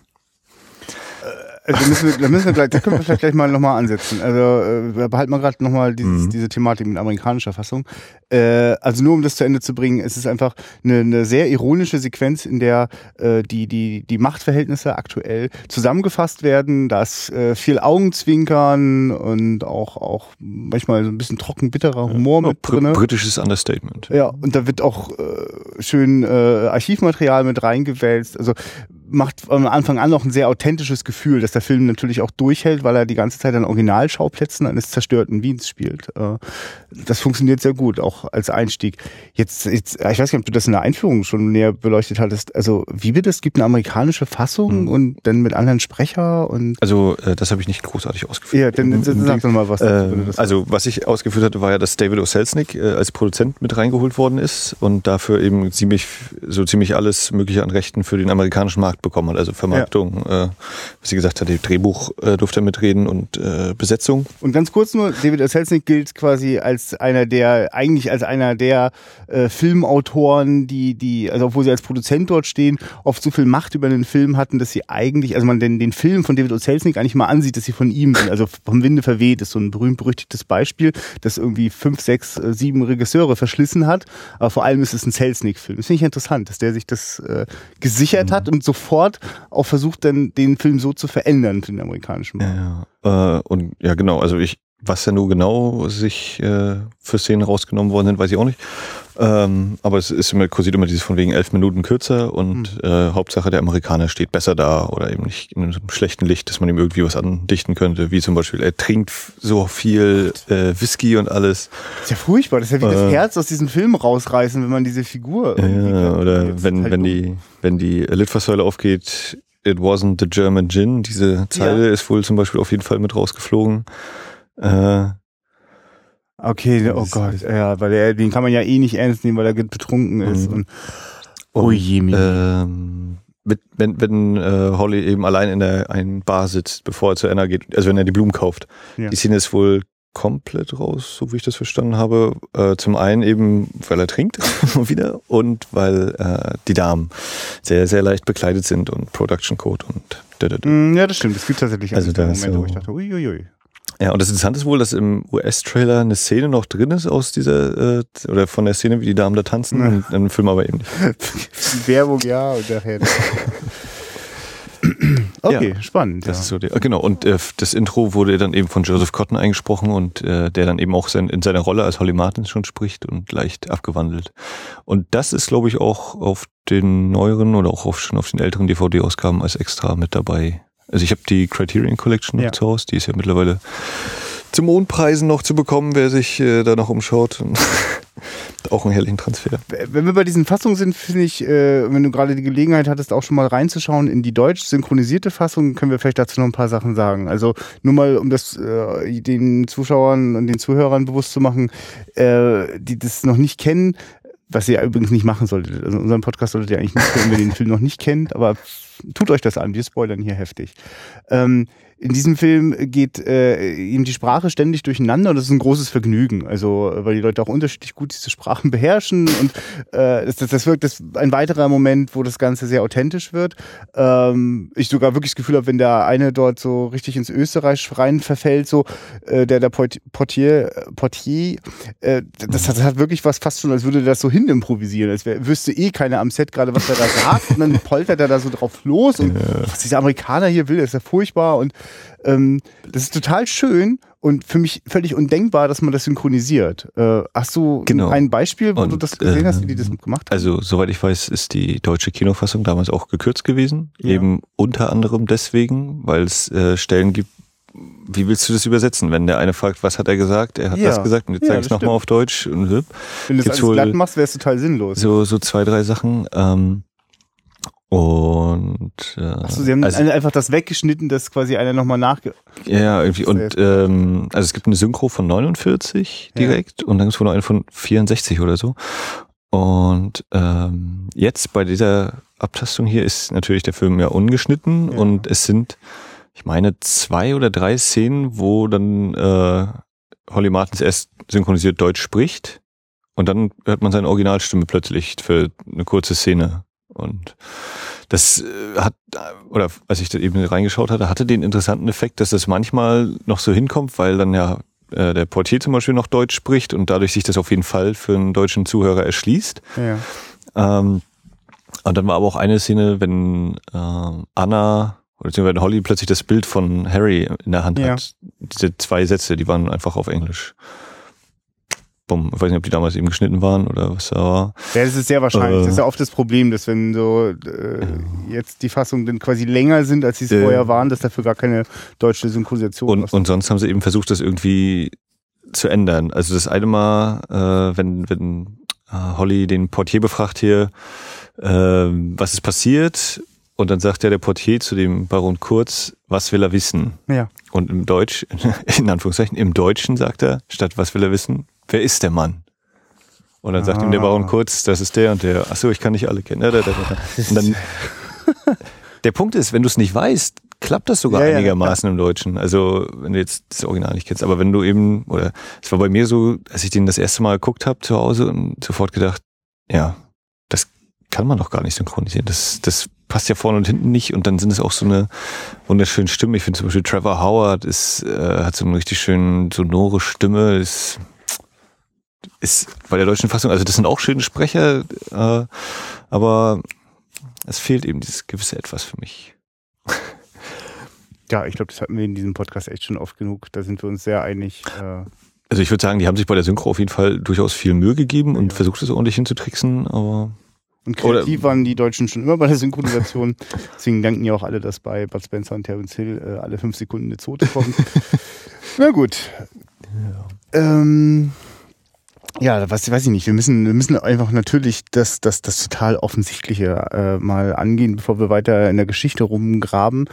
Also da müssen wir, da müssen wir gleich, da können wir vielleicht gleich mal nochmal ansetzen. Also äh, behalten wir gerade nochmal Mhm. diese Thematik mit amerikanischer Fassung. Äh, also nur um das zu Ende zu bringen, es ist einfach eine, eine sehr ironische Sequenz, in der äh, die, die, die Machtverhältnisse aktuell zusammengefasst werden. Da ist äh, viel Augenzwinkern und auch, auch manchmal so ein bisschen trocken bitterer Humor mit Br drinne. britisches Understatement. Ja, und da wird auch äh, schön äh, Archivmaterial mit reingewälzt. Also macht am Anfang an noch ein sehr authentisches Gefühl, dass der Film natürlich auch durchhält, weil er die ganze Zeit an Originalschauplätzen eines zerstörten Wiens spielt. Äh, das funktioniert sehr gut, auch als Einstieg. Jetzt, jetzt, ich weiß nicht, ob du das in der Einführung schon näher beleuchtet hattest. Also, wie bitte? Es gibt eine amerikanische Fassung Mhm. und dann mit anderen Sprecher und Also äh, das habe ich nicht großartig ausgeführt. ja, dann sag doch mal was. dazu, das- also was ich ausgeführt hatte, war ja, dass David O. Selznick äh, als Produzent mit reingeholt worden ist und dafür eben ziemlich so ziemlich alles Mögliche an Rechten für den amerikanischen Markt bekommen hat. Also Vermarktung, äh, was sie gesagt hat, Drehbuch äh, durfte er mitreden und äh, Besetzung. Und ganz kurz nur, David O. Selznick gilt quasi als einer der, eigentlich als einer der äh, Filmautoren, die, die, also obwohl sie als Produzent dort stehen, oft so viel Macht über den Film hatten, dass sie eigentlich, also man den, den Film von David O. Selznick eigentlich mal ansieht, dass sie von ihm sind. Also vom Winde verweht ist so ein berühmt-berüchtigtes Beispiel, das irgendwie fünf, sechs, äh, sieben Regisseure verschlissen hat. Aber vor allem ist es ein Selznick-Film. Das finde ich interessant, dass der sich das äh, gesichert hat und sofort auch versucht, dann den Film so zu verändern für den amerikanischen Markt. Ja. Äh, und ja, genau, also ich, was ja nur genau sich äh, für Szenen rausgenommen worden sind, weiß ich auch nicht. Ähm, aber es ist immer, kursiert immer dieses von wegen elf Minuten kürzer und äh, Hauptsache der Amerikaner steht besser da oder eben nicht in einem schlechten Licht, dass man ihm irgendwie was andichten könnte, wie zum Beispiel, er trinkt so viel äh, Whisky und alles. ist ja furchtbar, das ist ja wie das Äh. Herz aus diesem Film rausreißen, wenn man diese Figur Ja, oder wenn, halt wenn die, wenn die Litfaßsäule aufgeht, it wasn't the German Gin, diese Zeile ist wohl zum Beispiel auf jeden Fall mit rausgeflogen. Äh, Okay, oh Gott, ja, weil der, den kann man ja eh nicht ernst nehmen, weil er betrunken ist. Mhm. Und, oh je, ähm, mit, wenn, wenn äh, Holly eben allein in der einen Bar sitzt, bevor er zu Anna geht, also wenn er die Blumen kauft. Ja. Die Szene ist wohl komplett raus, so wie ich das verstanden habe. Äh, zum einen eben, weil er trinkt, wieder, und weil äh, die Damen sehr, sehr leicht bekleidet sind und Production Code und da, da, da. Mm, ja, das stimmt. Es gibt tatsächlich Also da Momente, so- wo ich dachte, uiuiui. Ja, und das Interessante ist wohl, dass im US-Trailer eine Szene noch drin ist aus dieser, äh, oder von der Szene, wie die Damen da tanzen, Ja. und im Film aber eben nicht. Werbung, ja, und nachher. okay, spannend. Das ja. ist so der, genau, und äh, das Intro wurde dann eben von Joseph Cotton eingesprochen und äh, der dann eben auch sein, in seiner Rolle als Holly Martin schon spricht und leicht abgewandelt. Und das ist, glaube ich, auch auf den neueren oder auch auf, schon auf den älteren DVD-Ausgaben als extra mit dabei. Also ich habe die Criterion Collection Ja. zu Hause, die ist ja mittlerweile zu Mondpreisen noch zu bekommen, wer sich äh, da noch umschaut. Auch einen herrlichen Transfer. Wenn wir bei diesen Fassungen sind, finde ich, äh, wenn du gerade die Gelegenheit hattest, auch schon mal reinzuschauen in die deutsch synchronisierte Fassung, können wir vielleicht dazu noch ein paar Sachen sagen. Also nur mal, um das äh, den Zuschauern und den Zuhörern bewusst zu machen, äh, die das noch nicht kennen, was ihr übrigens nicht machen solltet. Also unseren Podcast solltet ihr eigentlich nicht hören, wenn ihr den Film noch nicht kennt, aber tut euch das an, wir spoilern hier heftig. Ähm, in diesem Film geht äh, ihm die Sprache ständig durcheinander und das ist ein großes Vergnügen. Also, weil die Leute auch unterschiedlich gut diese Sprachen beherrschen und äh, das, das, wirkt das ein weiterer Moment, wo das Ganze sehr authentisch wird. Ähm, ich sogar wirklich das Gefühl habe, wenn der eine dort so richtig ins Österreich rein verfällt, so äh, der der Port- Portier, Portier, äh, das, hat, das hat wirklich was fast schon, als würde das so hin improvisieren, als wär, wüsste eh keiner am Set gerade, was er da sagt und dann poltert er da so drauf los und was dieser Amerikaner hier will, ist ja furchtbar und ähm, das ist total schön und für mich völlig undenkbar, dass man das synchronisiert. Äh, hast du Genau. ein Beispiel, wo Und, du das gesehen hast, wie die das ähm, gemacht haben? Also, soweit ich weiß, ist die deutsche Kinofassung damals auch gekürzt gewesen. Ja. Eben unter anderem deswegen, weil es äh, Stellen gibt, wie willst du das übersetzen? Wenn der eine fragt, was hat er gesagt? Er hat Ja. das gesagt und jetzt Ja, sage ich nochmal auf Deutsch. Und. Wenn du das alles glatt machst, wäre es total sinnlos. so, so zwei, drei Sachen. Ähm, Und äh, Achso, sie haben also, einfach das weggeschnitten, dass quasi einer nochmal nachge... ja, irgendwie, und ähm, also es gibt eine Synchro von 49 direkt und dann gibt es wohl noch eine von 64 oder so. Und ähm, jetzt bei dieser Abtastung hier ist natürlich der Film ja ungeschnitten Ja. und es sind, ich meine, zwei oder drei Szenen, wo dann äh, Holly Martins erst synchronisiert Deutsch spricht und dann hört man seine Originalstimme plötzlich für eine kurze Szene. Und das äh, hat, oder als ich da eben reingeschaut hatte, hatte den interessanten Effekt, dass das manchmal noch so hinkommt, weil dann ja äh, der Portier zum Beispiel noch Deutsch spricht und dadurch sich das auf jeden Fall für einen deutschen Zuhörer erschließt. Ja. Ähm, und dann war aber auch eine Szene, wenn ähm, Anna oder beziehungsweise Holly plötzlich das Bild von Harry in der Hand Ja. hat. Diese zwei Sätze, die waren einfach auf Englisch. Bumm. Ich weiß nicht, ob die damals eben geschnitten waren oder was da war. Ja, das ist sehr wahrscheinlich. Äh. das ist ja oft das Problem, dass wenn so äh, jetzt die Fassungen dann quasi länger sind, als sie es Äh. vorher waren, dass dafür gar keine deutsche Synchronisation Und, ist. und sonst haben sie eben versucht, das irgendwie zu ändern. Also das eine Mal, äh, wenn, wenn äh, Holly den Portier befragt hier, äh, was ist passiert? Und dann sagt ja der Portier zu dem Baron Kurz, was will er wissen? ja. Und im Deutsch, in Anführungszeichen, im Deutschen sagt er, statt was will er wissen, wer ist der Mann? Und dann sagt ihm der Baron Ah. Kurz, das ist der und der, ach so, ich kann nicht alle kennen. Ja. Und dann, der Punkt ist, wenn du es nicht weißt, klappt das sogar Ja, ja, einigermaßen im Deutschen. Also wenn du jetzt das Original nicht kennst, aber wenn du eben, oder es war bei mir so, als ich den das erste Mal geguckt habe zu Hause und sofort gedacht, ja, das kann man doch gar nicht synchronisieren. Das, das passt ja vorne und hinten nicht und dann sind es auch so eine wunderschöne Stimme. Ich finde zum Beispiel Trevor Howard ist, äh, hat so eine richtig schön sonore Stimme, ist, ist bei der deutschen Fassung, also das sind auch schöne Sprecher, äh, aber es fehlt eben dieses gewisse Etwas für mich. ja, ich glaube, das hatten wir in diesem Podcast echt schon oft genug. Da sind wir uns sehr einig. Äh, Also ich würde sagen, die haben sich bei der Synchro auf jeden Fall durchaus viel Mühe gegeben und Ja. versucht es ordentlich hinzutricksen, aber und kreativ Oder- waren die Deutschen schon immer bei der Synchronisation. Deswegen danken ja auch alle, dass bei Bud Spencer und Terence Hill äh, alle fünf Sekunden eine Zote kommt. Na gut. Ähm, ja, was weiß ich nicht. Wir müssen, wir müssen einfach natürlich das, das, das total Offensichtliche äh, mal angehen, bevor wir weiter in der Geschichte rumgraben.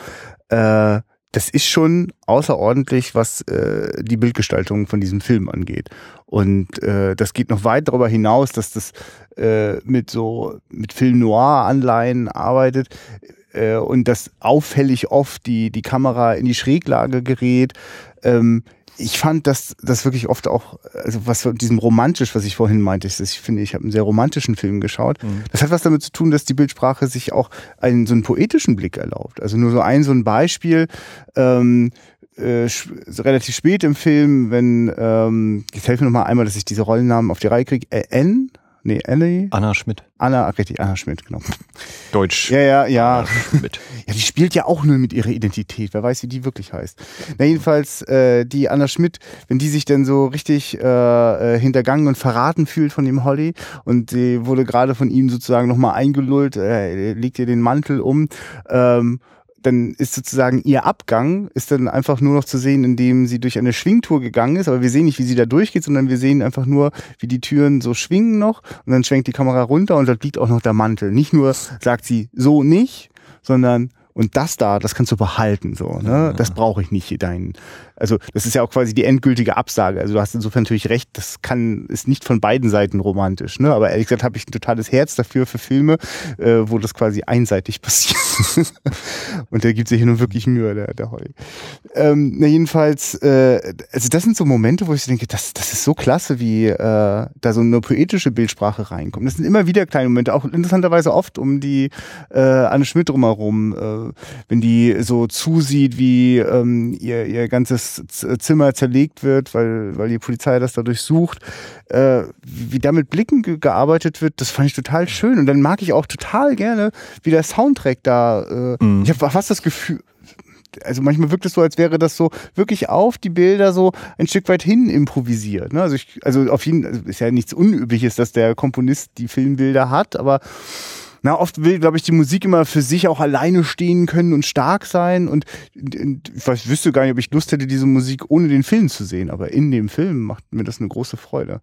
Äh, das ist schon außerordentlich, was äh, die Bildgestaltung von diesem Film angeht. Und äh, das geht noch weit darüber hinaus, dass das äh, mit so mit Film Noir Anleihen arbeitet äh, und dass auffällig oft die die Kamera in die Schräglage gerät. Ähm, ich fand das, das wirklich oft auch, also was von diesem romantisch, was ich vorhin meinte, ist, ich finde, ich habe einen sehr romantischen Film geschaut. Das hat was damit zu tun, dass die Bildsprache sich auch einen so einen poetischen Blick erlaubt. Also nur so ein so ein Beispiel. Ähm, äh, relativ spät im Film, wenn, ähm, jetzt helfe mir noch mal einmal, dass ich diese Rollennamen auf die Reihe kriege. Äh, N? Nee, Ellie? Anna Schmidt. Anna, richtig, Anna Schmidt, genau. Deutsch. Ja, ja, ja. Schmidt. Ja, die spielt ja auch nur mit ihrer Identität. Wer weiß, wie die wirklich heißt. Na, jedenfalls, äh, die Anna Schmidt, wenn die sich dann so richtig äh, äh, hintergangen und verraten fühlt von dem Holly und sie wurde gerade von ihm sozusagen nochmal eingelullt, äh, legt ihr den Mantel um, ähm, dann ist sozusagen ihr Abgang ist dann einfach nur noch zu sehen, indem sie durch eine Schwingtour gegangen ist, aber wir sehen nicht, wie sie da durchgeht, sondern wir sehen einfach nur, wie die Türen so schwingen noch und dann schwenkt die Kamera runter und dort liegt auch noch der Mantel. Nicht nur sagt sie so nicht, sondern und das da, das kannst du behalten, so, ne? Das brauche ich nicht, deinen. Also, das ist ja auch quasi die endgültige Absage. Also, du hast insofern natürlich recht, das kann, ist nicht von beiden Seiten romantisch, ne? Aber ehrlich gesagt habe ich ein totales Herz dafür für Filme, äh, wo das quasi einseitig passiert. und der gibt sich hier nun wirklich Mühe, der, der Holly. Ähm, na, jedenfalls, äh, also das sind so Momente, wo ich so denke, das, das ist so klasse, wie äh, da so eine poetische Bildsprache reinkommt. Das sind immer wieder kleine Momente, auch interessanterweise oft um die äh, Anne Schmidt drumherum, äh, wenn die so zusieht, wie ähm, ihr, ihr ganzes Zimmer zerlegt wird, weil, weil die Polizei das dadurch sucht, äh, wie da mit Blicken ge gearbeitet wird, das fand ich total schön. Und dann mag ich auch total gerne, wie der Soundtrack da, äh, Mhm. ich habe fast das Gefühl, also manchmal wirkt es so, als wäre das so wirklich auf die Bilder so ein Stück weit hin improvisiert. Ne? Also ich, also auf jeden also ist ja nichts Unübliches, dass der Komponist die Filmbilder hat, aber na, oft will, glaube ich, die Musik immer für sich auch alleine stehen können und stark sein. Und, und ich weiß, wüsste gar nicht, ob ich Lust hätte, diese Musik ohne den Film zu sehen. Aber in dem Film macht mir das eine große Freude.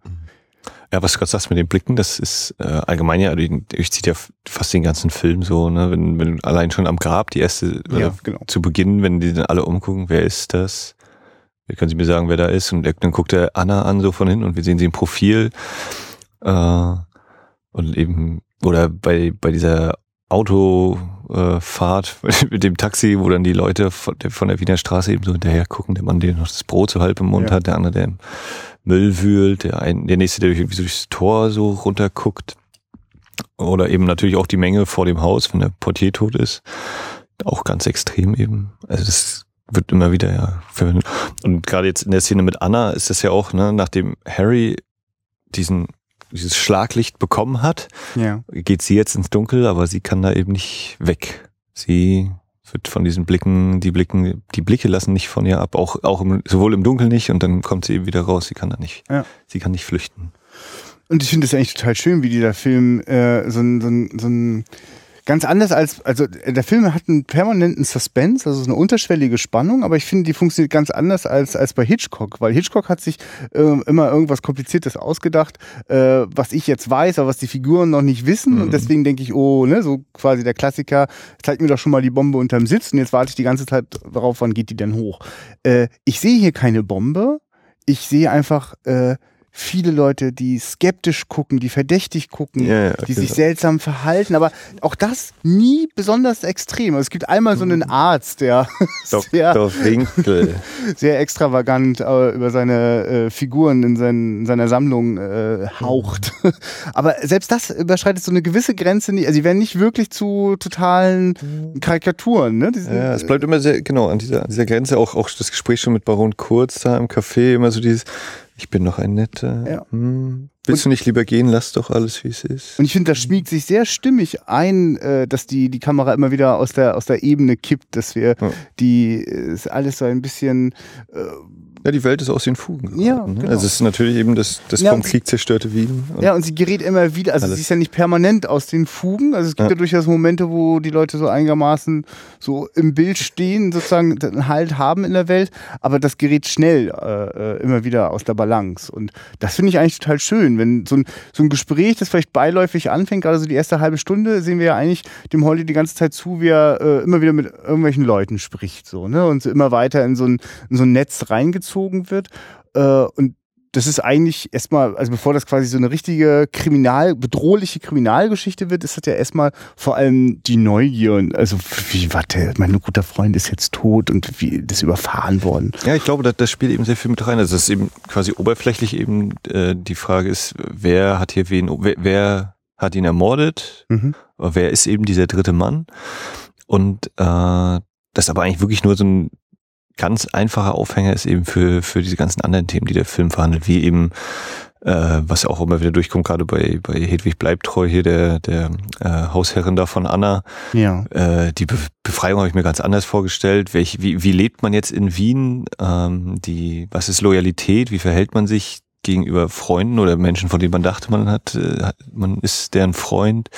Ja, was du gerade sagst mit den Blicken, das ist äh, allgemein ja, ich ziehe ja fast den ganzen Film so, ne? Wenn, wenn allein schon am Grab die erste, Ja, genau. zu Beginn, wenn die dann alle umgucken, wer ist das? Wie können Sie mir sagen, wer da ist? Und dann guckt er Anna an so von hin und wir sehen sie im Profil. Äh, und eben, oder bei, bei dieser Autofahrt mit dem Taxi, wo dann die Leute von der, von der Wiener Straße eben so hinterher gucken, der Mann, der noch das Brot so halb im Mund Ja. hat, der andere, der im Müll wühlt, der, ein, der nächste, der irgendwie so durchs Tor so runterguckt. Oder eben natürlich auch die Menge vor dem Haus, wenn der Portier tot ist. Auch ganz extrem eben. Also das wird immer wieder ja verwendet. Und gerade jetzt in der Szene mit Anna ist das ja auch, ne, nachdem Harry diesen dieses Schlaglicht bekommen hat, Ja. geht sie jetzt ins Dunkel, aber sie kann da eben nicht weg. Sie wird von diesen Blicken, die Blicken, die Blicke lassen nicht von ihr ab, auch, auch im, sowohl im Dunkeln nicht und dann kommt sie eben wieder raus. Sie kann da nicht, Ja. sie kann nicht flüchten. Und ich finde es eigentlich total schön, wie dieser Film äh, so ein, so ein, so ein ganz anders als, also äh, der Film hat einen permanenten Suspense, also so eine unterschwellige Spannung, aber ich finde, die funktioniert ganz anders als, als bei Hitchcock, weil Hitchcock hat sich äh, immer irgendwas Kompliziertes ausgedacht, äh, was ich jetzt weiß, aber was die Figuren noch nicht wissen Mhm. und deswegen denke ich, oh, ne, so quasi der Klassiker, zeig mir doch schon mal die Bombe unterm Sitz und jetzt warte ich die ganze Zeit darauf, wann geht die denn hoch. Äh, ich sehe hier keine Bombe, ich sehe einfach äh, viele Leute, die skeptisch gucken, die verdächtig gucken, Ja, ja, die genau. sich seltsam verhalten, aber auch das nie besonders extrem. Also Es gibt einmal so einen Arzt, der sehr. Winkel. sehr extravagant äh, über seine äh, Figuren in, sein, in seiner Sammlung äh, haucht. aber selbst das überschreitet so eine gewisse Grenze. nie- Also sie werden nicht wirklich zu totalen Karikaturen. Ne? Die sind, Ja, es bleibt immer sehr, genau, an dieser, an dieser Grenze, auch, auch das Gespräch schon mit Baron Kurz da im Café, immer so dieses, ich bin noch ein netter, Ja. hm, willst du nicht lieber gehen, lass doch alles, wie es ist. Und ich finde, das schmiegt sich sehr stimmig ein, äh, dass die, die Kamera immer wieder aus der, aus der Ebene kippt, dass wir Ja. die, äh, ist alles so ein bisschen, äh, Ja, die Welt ist aus den Fugen. geraten, Ja, ne? genau. Also es ist natürlich eben das, das Ja, vom Krieg zerstörte Wien. Ja, und sie gerät immer wieder, also Alles. sie ist ja nicht permanent aus den Fugen, also es gibt ja, Ja. durchaus Momente, wo die Leute so einigermaßen so im Bild stehen, sozusagen einen Halt haben in der Welt, aber das gerät schnell äh, äh, immer wieder aus der Balance und das finde ich eigentlich total schön, wenn so ein, so ein Gespräch, das vielleicht beiläufig anfängt, gerade so die erste halbe Stunde, sehen wir ja eigentlich dem Holly die ganze Zeit zu, wie er äh, immer wieder mit irgendwelchen Leuten spricht, so, ne, und so immer weiter in so ein, in so ein Netz reingezogen wird äh, und das ist eigentlich erstmal, also bevor das quasi so eine richtige Kriminal, bedrohliche Kriminalgeschichte wird, ist das ja erstmal vor allem die Neugier und also wie, warte, mein guter Freund ist jetzt tot und wie das überfahren worden. Ja, ich glaube, das, das spielt eben sehr viel mit rein. Also es ist eben quasi oberflächlich eben äh, die Frage ist, wer hat hier wen, wer, wer hat ihn ermordet? Mhm. Wer ist eben dieser dritte Mann? Und äh, das aber eigentlich wirklich nur so ein ganz einfacher Aufhänger ist eben für, für diese ganzen anderen Themen, die der Film verhandelt, wie eben, äh, was auch immer wieder durchkommt, gerade bei, bei Hedwig Bleibtreu hier, der, der äh, Hausherrin da von Anna, Ja. äh, die Be Befreiung habe ich mir ganz anders vorgestellt. Welch, wie, wie lebt man jetzt in Wien? Ähm, die, was ist Loyalität? Wie verhält man sich gegenüber Freunden oder Menschen, von denen man dachte, man hat, äh, hat- man ist deren Freund?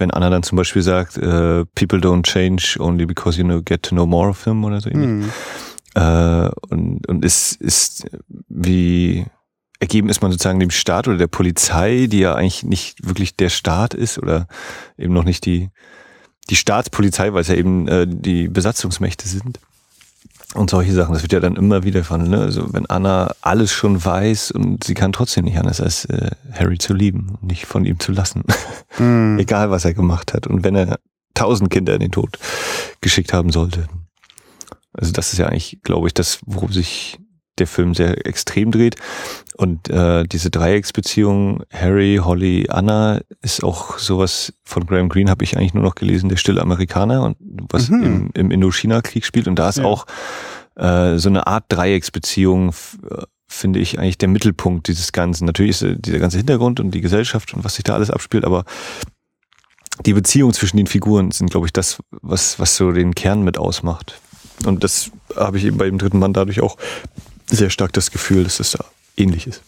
Wenn Anna dann zum Beispiel sagt, äh, people don't change only because you know, get to know more of them oder so. Mhm. Äh, und, und ist, ist, wie ergeben ist man sozusagen dem Staat oder der Polizei, die ja eigentlich nicht wirklich der Staat ist oder eben noch nicht die, die Staatspolizei, weil es ja eben äh, die Besatzungsmächte sind. Und solche Sachen, das wird ja dann immer wieder von, ne? Also wenn Anna alles schon weiß und sie kann trotzdem nicht anders als äh, Harry zu lieben und nicht von ihm zu lassen. Mhm. Egal was er gemacht hat. Und wenn er tausend Kinder in den Tod geschickt haben sollte. Also das ist ja eigentlich, glaube ich, das, worum sich der Film sehr extrem dreht. Und äh, diese Dreiecksbeziehung Harry, Holly, Anna ist auch sowas von Graham Greene habe ich eigentlich nur noch gelesen, der stille Amerikaner und was Mhm. im, im Indochina-Krieg spielt. Und da ist Ja. auch äh, so eine Art Dreiecksbeziehung, äh, finde ich eigentlich der Mittelpunkt dieses Ganzen. Natürlich ist äh, dieser ganze Hintergrund und die Gesellschaft und was sich da alles abspielt, aber die Beziehung zwischen den Figuren sind, glaube ich, das, was, was so den Kern mit ausmacht. Und das habe ich eben bei dem dritten Mann dadurch auch sehr stark das Gefühl, dass das da ähnlich ist.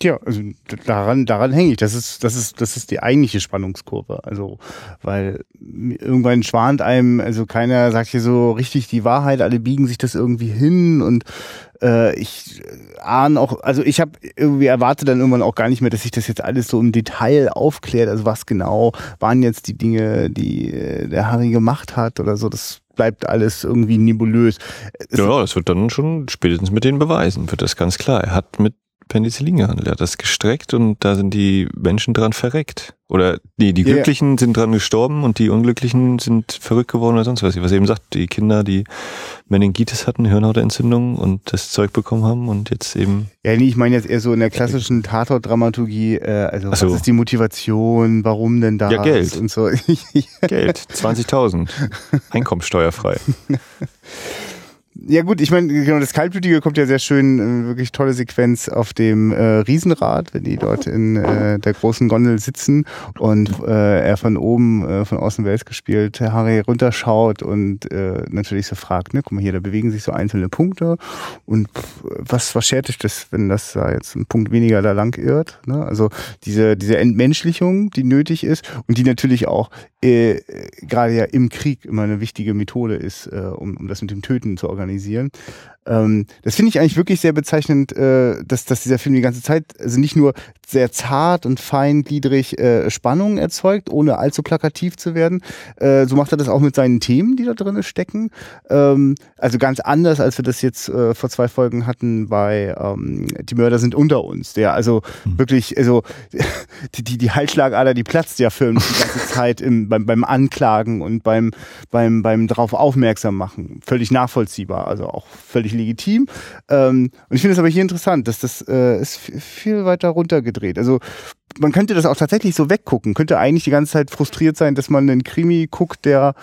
Tja, also daran, daran hänge ich. Das ist, das ist, das ist die eigentliche Spannungskurve. Also, weil irgendwann schwant einem, also keiner sagt hier so richtig die Wahrheit, alle biegen sich das irgendwie hin und äh, ich ahne auch, also ich habe irgendwie erwartet dann irgendwann auch gar nicht mehr, dass sich das jetzt alles so im Detail aufklärt. Also was genau waren jetzt die Dinge, die äh, der Harry gemacht hat oder so. Das bleibt alles irgendwie nebulös. ja, das wird dann schon spätestens mit den Beweisen, wird das ganz klar. Er hat mit Penicillin gehandelt. Er hat das gestreckt und da sind die Menschen dran verreckt. Oder nee, die Glücklichen ja. sind dran gestorben und die Unglücklichen sind verrückt geworden oder sonst was. Was eben sagt, die Kinder, die Meningitis hatten, Hirnhautentzündung und das Zeug bekommen haben und jetzt eben. Ja, nee, ich meine jetzt eher so in der klassischen Tatort-Dramaturgie, äh, also so. was ist die Motivation, warum denn da? Ja, Geld. Und so. Geld, 20.000. Einkommensteuerfrei. Ja gut, ich meine, genau, das Kaltblütige kommt ja sehr schön, äh, wirklich tolle Sequenz auf dem äh, Riesenrad, wenn die dort in äh, der großen Gondel sitzen und äh, er von oben, äh, von außen Wels gespielt, Harry runterschaut und äh, natürlich so fragt, ne, guck mal hier, da bewegen sich so einzelne Punkte und was, was schert dich das, wenn das da jetzt ein Punkt weniger da lang irrt? Ne? Also diese, diese Entmenschlichung, die nötig ist und die natürlich auch äh, gerade ja im Krieg immer eine wichtige Methode ist, äh, um, um das mit dem Töten zu organisieren organisieren. Ähm, das finde ich eigentlich wirklich sehr bezeichnend, äh, dass, dass dieser Film die ganze Zeit also nicht nur sehr zart und feingliedrig äh, Spannungen erzeugt, ohne allzu plakativ zu werden. Äh, so macht er das auch mit seinen Themen, die da drin stecken. Ähm, also ganz anders, als wir das jetzt äh, vor zwei Folgen hatten bei ähm, Die Mörder sind unter uns. Der also mhm. wirklich, also die, die, die Halsschlagader, die platzt ja Film die ganze Zeit im, beim, beim Anklagen und beim, beim, beim darauf aufmerksam machen. Völlig nachvollziehbar, also auch völlig legitim. Ähm, und ich finde es aber hier interessant, dass das äh, ist viel weiter runtergedreht. Also man könnte das auch tatsächlich so weggucken, könnte eigentlich die ganze Zeit frustriert sein, dass man einen Krimi guckt, der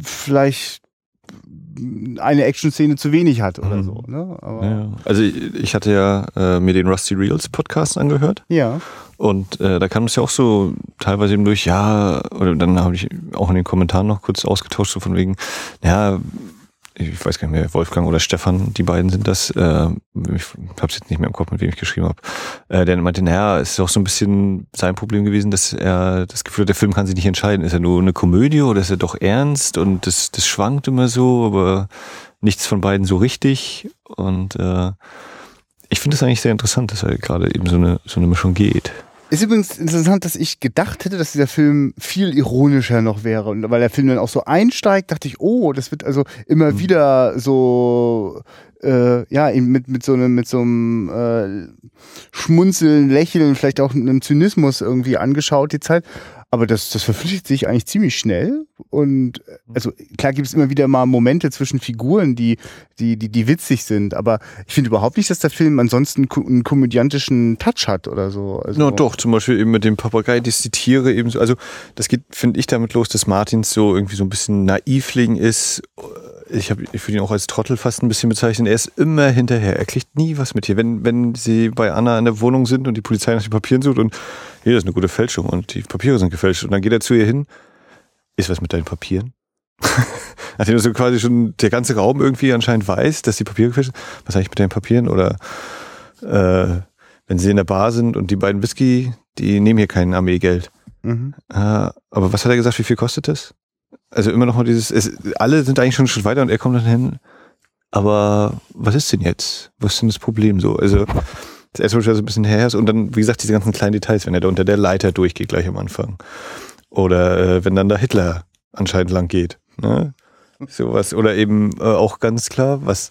vielleicht eine Action-Szene zu wenig hat oder mhm. so. Ne? Ja. Also ich hatte ja äh, mir den Rusty Reels Podcast angehört. Ja. Und äh, da kam es ja auch so teilweise eben durch, ja, oder dann habe ich auch in den Kommentaren noch kurz ausgetauscht, so von wegen, ja, ich weiß gar nicht mehr, Wolfgang oder Stefan, die beiden sind das, äh, ich habe es jetzt nicht mehr im Kopf, mit wem ich geschrieben habe, äh, der meinte, naja, es ist auch so ein bisschen sein Problem gewesen, dass er das Gefühl hat, der Film kann sich nicht entscheiden, ist er nur eine Komödie oder ist er doch ernst? Und das, das schwankt immer so, aber nichts von beiden so richtig. Und äh, ich finde es eigentlich sehr interessant, dass er gerade eben so eine, so eine Mischung geht. Ist übrigens interessant, dass ich gedacht hätte, dass dieser Film viel ironischer noch wäre. Und weil der Film dann auch so einsteigt, dachte ich, oh, das wird also immer mhm. wieder so, äh, ja, mit, mit so einem, mit so einem äh, Schmunzeln, Lächeln, vielleicht auch einem Zynismus irgendwie angeschaut, die Zeit. Aber das, das verflüchtigt sich eigentlich ziemlich schnell. Und also klar gibt es immer wieder mal Momente zwischen Figuren, die, die, die, die witzig sind. Aber ich finde überhaupt nicht, dass der Film ansonsten einen komödiantischen Touch hat oder so. Also Na doch, zum Beispiel eben mit dem Papagei, die Tiere eben so, also das geht, finde ich, damit los, dass Martins so irgendwie so ein bisschen naivling ist ich habe ich würde ihn auch als Trottel fast ein bisschen bezeichnen. Er ist immer hinterher. Er kriegt nie was mit hier. Wenn, wenn sie bei Anna in der Wohnung sind und die Polizei nach den Papieren sucht und hier ist eine gute Fälschung und die Papiere sind gefälscht und dann geht er zu ihr hin. Ist was mit deinen Papieren? Nachdem so quasi schon der ganze Raum irgendwie anscheinend weiß, dass die Papiere gefälscht sind. Was eigentlich mit deinen Papieren? Oder äh, wenn sie in der Bar sind und die beiden Whisky, die nehmen hier kein Armeegeld. Mhm. Äh, aber was hat er gesagt, wie viel kostet das? Also immer noch mal dieses, es, alle sind eigentlich schon einen Schritt weiter und er kommt dann hin. Aber was ist denn jetzt? Was ist denn das Problem so? Also das erste Mal so ein bisschen her ist und dann, wie gesagt, diese ganzen kleinen Details, wenn er da unter der Leiter durchgeht gleich am Anfang. Oder äh, wenn dann da Hitler anscheinend lang geht. Ne? Sowas. Oder eben äh, auch ganz klar, was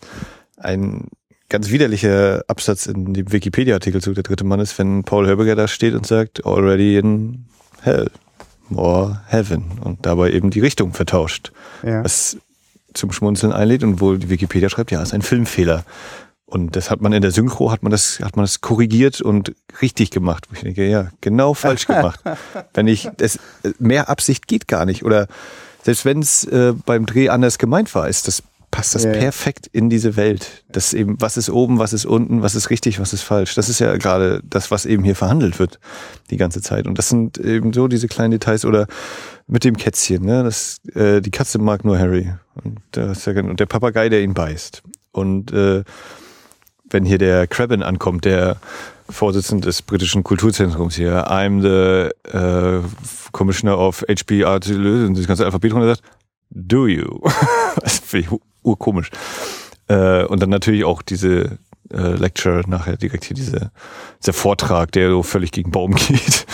ein ganz widerlicher Absatz in dem Wikipedia-Artikel zu der dritte Mann ist, wenn Paul Herberger da steht und sagt, already in hell or Heaven und dabei eben die Richtung vertauscht. Ja. Was zum Schmunzeln einlädt und wo die Wikipedia schreibt, ja, ist ein Filmfehler. Und das hat man in der Synchro, hat man das, hat man das korrigiert und richtig gemacht. Wo ich denke, ja, genau falsch gemacht. wenn ich, das, mehr Absicht geht gar nicht. Oder selbst wenn es äh, beim Dreh anders gemeint war, ist das passt das ja, perfekt in diese Welt. Das eben, was ist oben, was ist unten, was ist richtig, was ist falsch. Das ist ja gerade das, was eben hier verhandelt wird die ganze Zeit. Und das sind eben so diese kleinen Details oder mit dem Kätzchen. Ne? Das, äh, die Katze mag nur Harry und, das, und der Papagei, der ihn beißt. Und äh, wenn hier der Crabin ankommt, der Vorsitzende des britischen Kulturzentrums hier. I'm the äh, Commissioner of HBR und das ganze Alphabet runter sagt, do you? das finde ich urkomisch. Äh, und dann natürlich auch diese äh, Lecture nachher direkt hier, diese, dieser Vortrag, der so völlig gegen Baum geht.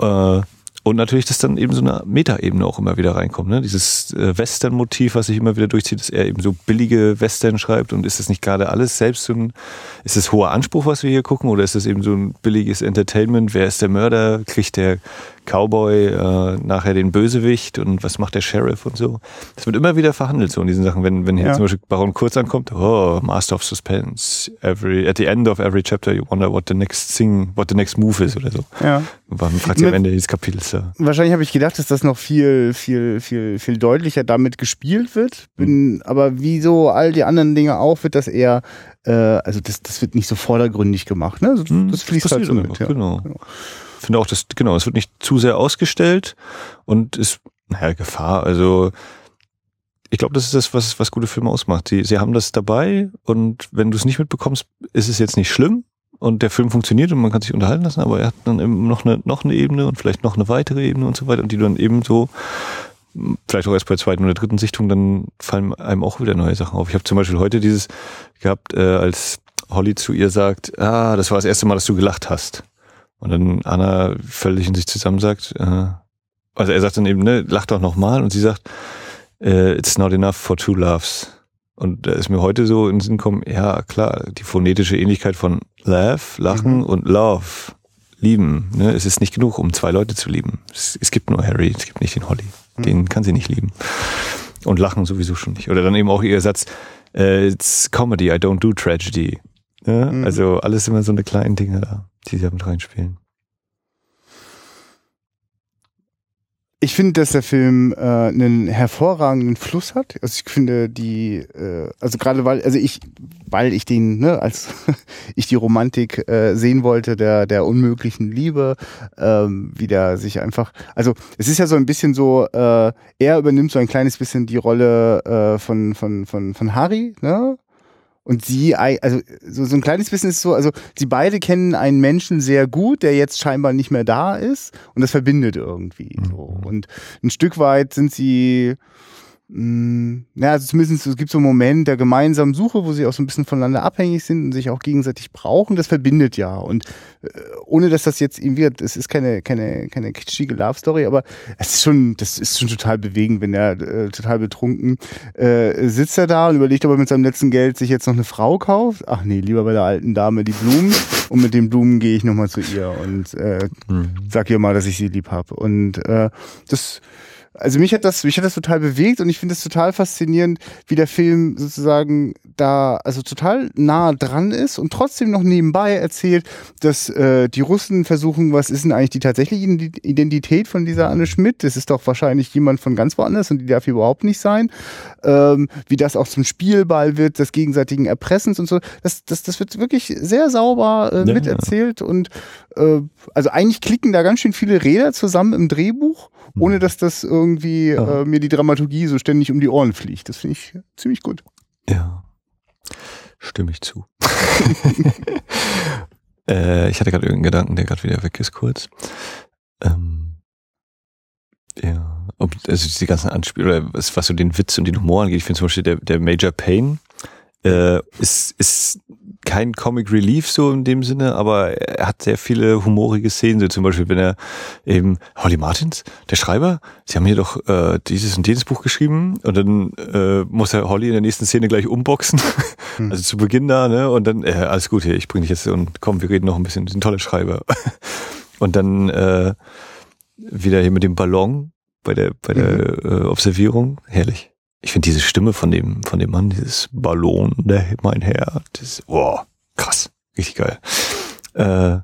Äh, und natürlich, dass dann eben so eine Metaebene auch immer wieder reinkommt. Ne? Dieses äh, Western-Motiv, was sich immer wieder durchzieht, dass er eben so billige Western schreibt. Und ist das nicht gerade alles selbst so ein, ist das hoher Anspruch, was wir hier gucken? Oder ist das eben so ein billiges Entertainment? Wer ist der Mörder? Kriegt der Cowboy äh, nachher den Bösewicht? Und was macht der Sheriff und so? Das wird immer wieder verhandelt so in diesen Sachen. Wenn, wenn hier ja. zum Beispiel Baron Kurz ankommt, oh, Master of Suspense. Every, at the end of every chapter you wonder what the next thing, what the next move is oder so. Ja. Und man fragt sich am Ende des Kapitels da. Wahrscheinlich habe ich gedacht, dass das noch viel, viel, viel, viel deutlicher damit gespielt wird. Bin, mhm. Aber wie so all die anderen Dinge auch, wird das eher, äh, also das, das wird nicht so vordergründig gemacht. Ne? Also mhm, das fließt das halt so mit. Ja. Genau. genau finde auch, dass, genau, es wird nicht zu sehr ausgestellt und ist, naja, Gefahr. Also, ich glaube, das ist das, was, was gute Filme ausmacht. Sie, sie haben das dabei und wenn du es nicht mitbekommst, ist es jetzt nicht schlimm und der Film funktioniert und man kann sich unterhalten lassen, aber er hat dann eben noch eine, noch eine Ebene und vielleicht noch eine weitere Ebene und so weiter und die dann eben so vielleicht auch erst bei der zweiten oder dritten Sichtung, dann fallen einem auch wieder neue Sachen auf. Ich habe zum Beispiel heute dieses gehabt, äh, als Holly zu ihr sagt, ah, das war das erste Mal, dass du gelacht hast. Und dann Anna völlig in sich zusammen sagt, äh, also er sagt dann eben, ne, lach doch nochmal und sie sagt, äh, it's not enough for two loves. Und da ist mir heute so in den Sinn gekommen, ja klar, die phonetische Ähnlichkeit von laugh, lachen mhm. und love, lieben. Ne? Es ist nicht genug, um zwei Leute zu lieben. Es, es gibt nur Harry, es gibt nicht den Holly. Mhm. Den kann sie nicht lieben. Und lachen sowieso schon nicht. Oder dann eben auch ihr Satz, äh, it's comedy, I don't do tragedy. Ja? Mhm. Also alles immer so eine kleinen Dinge da die da mit reinspielen. Ich finde, dass der Film äh, einen hervorragenden Fluss hat. Also ich finde die, äh, also gerade weil, also ich, weil ich den, ne, als ich die Romantik äh, sehen wollte, der der unmöglichen Liebe, ähm, wie der sich einfach, also es ist ja so ein bisschen so, äh, er übernimmt so ein kleines bisschen die Rolle äh, von von von von Harry, ne? Und sie, also so, so ein kleines bisschen ist so, also sie beide kennen einen Menschen sehr gut, der jetzt scheinbar nicht mehr da ist und das verbindet irgendwie. Mhm. So. Und ein Stück weit sind sie Mm, ja, also zumindest es gibt so einen Moment der gemeinsamen Suche, wo sie auch so ein bisschen voneinander abhängig sind und sich auch gegenseitig brauchen. Das verbindet ja. Und äh, ohne dass das jetzt irgendwie, es ist keine, keine, keine kitschige Love Story, aber es ist schon, das ist schon total bewegend, wenn er äh, total betrunken äh, sitzt er da und überlegt, ob er mit seinem letzten Geld sich jetzt noch eine Frau kauft. Ach nee, lieber bei der alten Dame die Blumen und mit den Blumen gehe ich nochmal zu ihr und äh, mhm. sag ihr mal, dass ich sie lieb habe. Und äh, das also mich hat das, mich hat das total bewegt und ich finde es total faszinierend, wie der Film sozusagen da also total nah dran ist und trotzdem noch nebenbei erzählt, dass äh, die Russen versuchen, was ist denn eigentlich die tatsächliche Identität von dieser Anne Schmidt? Das ist doch wahrscheinlich jemand von ganz woanders und die darf hier überhaupt nicht sein. Ähm, wie das auch zum Spielball wird, des gegenseitigen Erpressens und so. Das, das, das wird wirklich sehr sauber äh, ja, miterzählt und äh, also eigentlich klicken da ganz schön viele Räder zusammen im Drehbuch ohne mhm. dass das irgendwie ja. äh, mir die Dramaturgie so ständig um die Ohren fliegt. Das finde ich ziemlich gut. Ja, stimme ich zu. äh, ich hatte gerade irgendeinen Gedanken, der gerade wieder weg ist, kurz. Ähm, ja, ob, also die ganzen Anspielungen, was, was so den Witz und den Humor angeht, ich finde zum Beispiel der, der Major Payne äh, ist, ist kein Comic Relief so in dem Sinne, aber er hat sehr viele humorige Szenen, so zum Beispiel, wenn er eben, Holly Martins, der Schreiber, sie haben hier doch äh, dieses und jenes Buch geschrieben und dann äh, muss er Holly in der nächsten Szene gleich umboxen, hm. also zu Beginn da, ne, und dann, äh, alles gut hier, ich bring dich jetzt und komm, wir reden noch ein bisschen, Sie sind tolle Schreiber. und dann äh, wieder hier mit dem Ballon bei der, bei der mhm. äh, Observierung, herrlich ich finde diese Stimme von dem, von dem Mann, dieses Ballon, der mein Herr, das, wow, krass, richtig geil. Äh,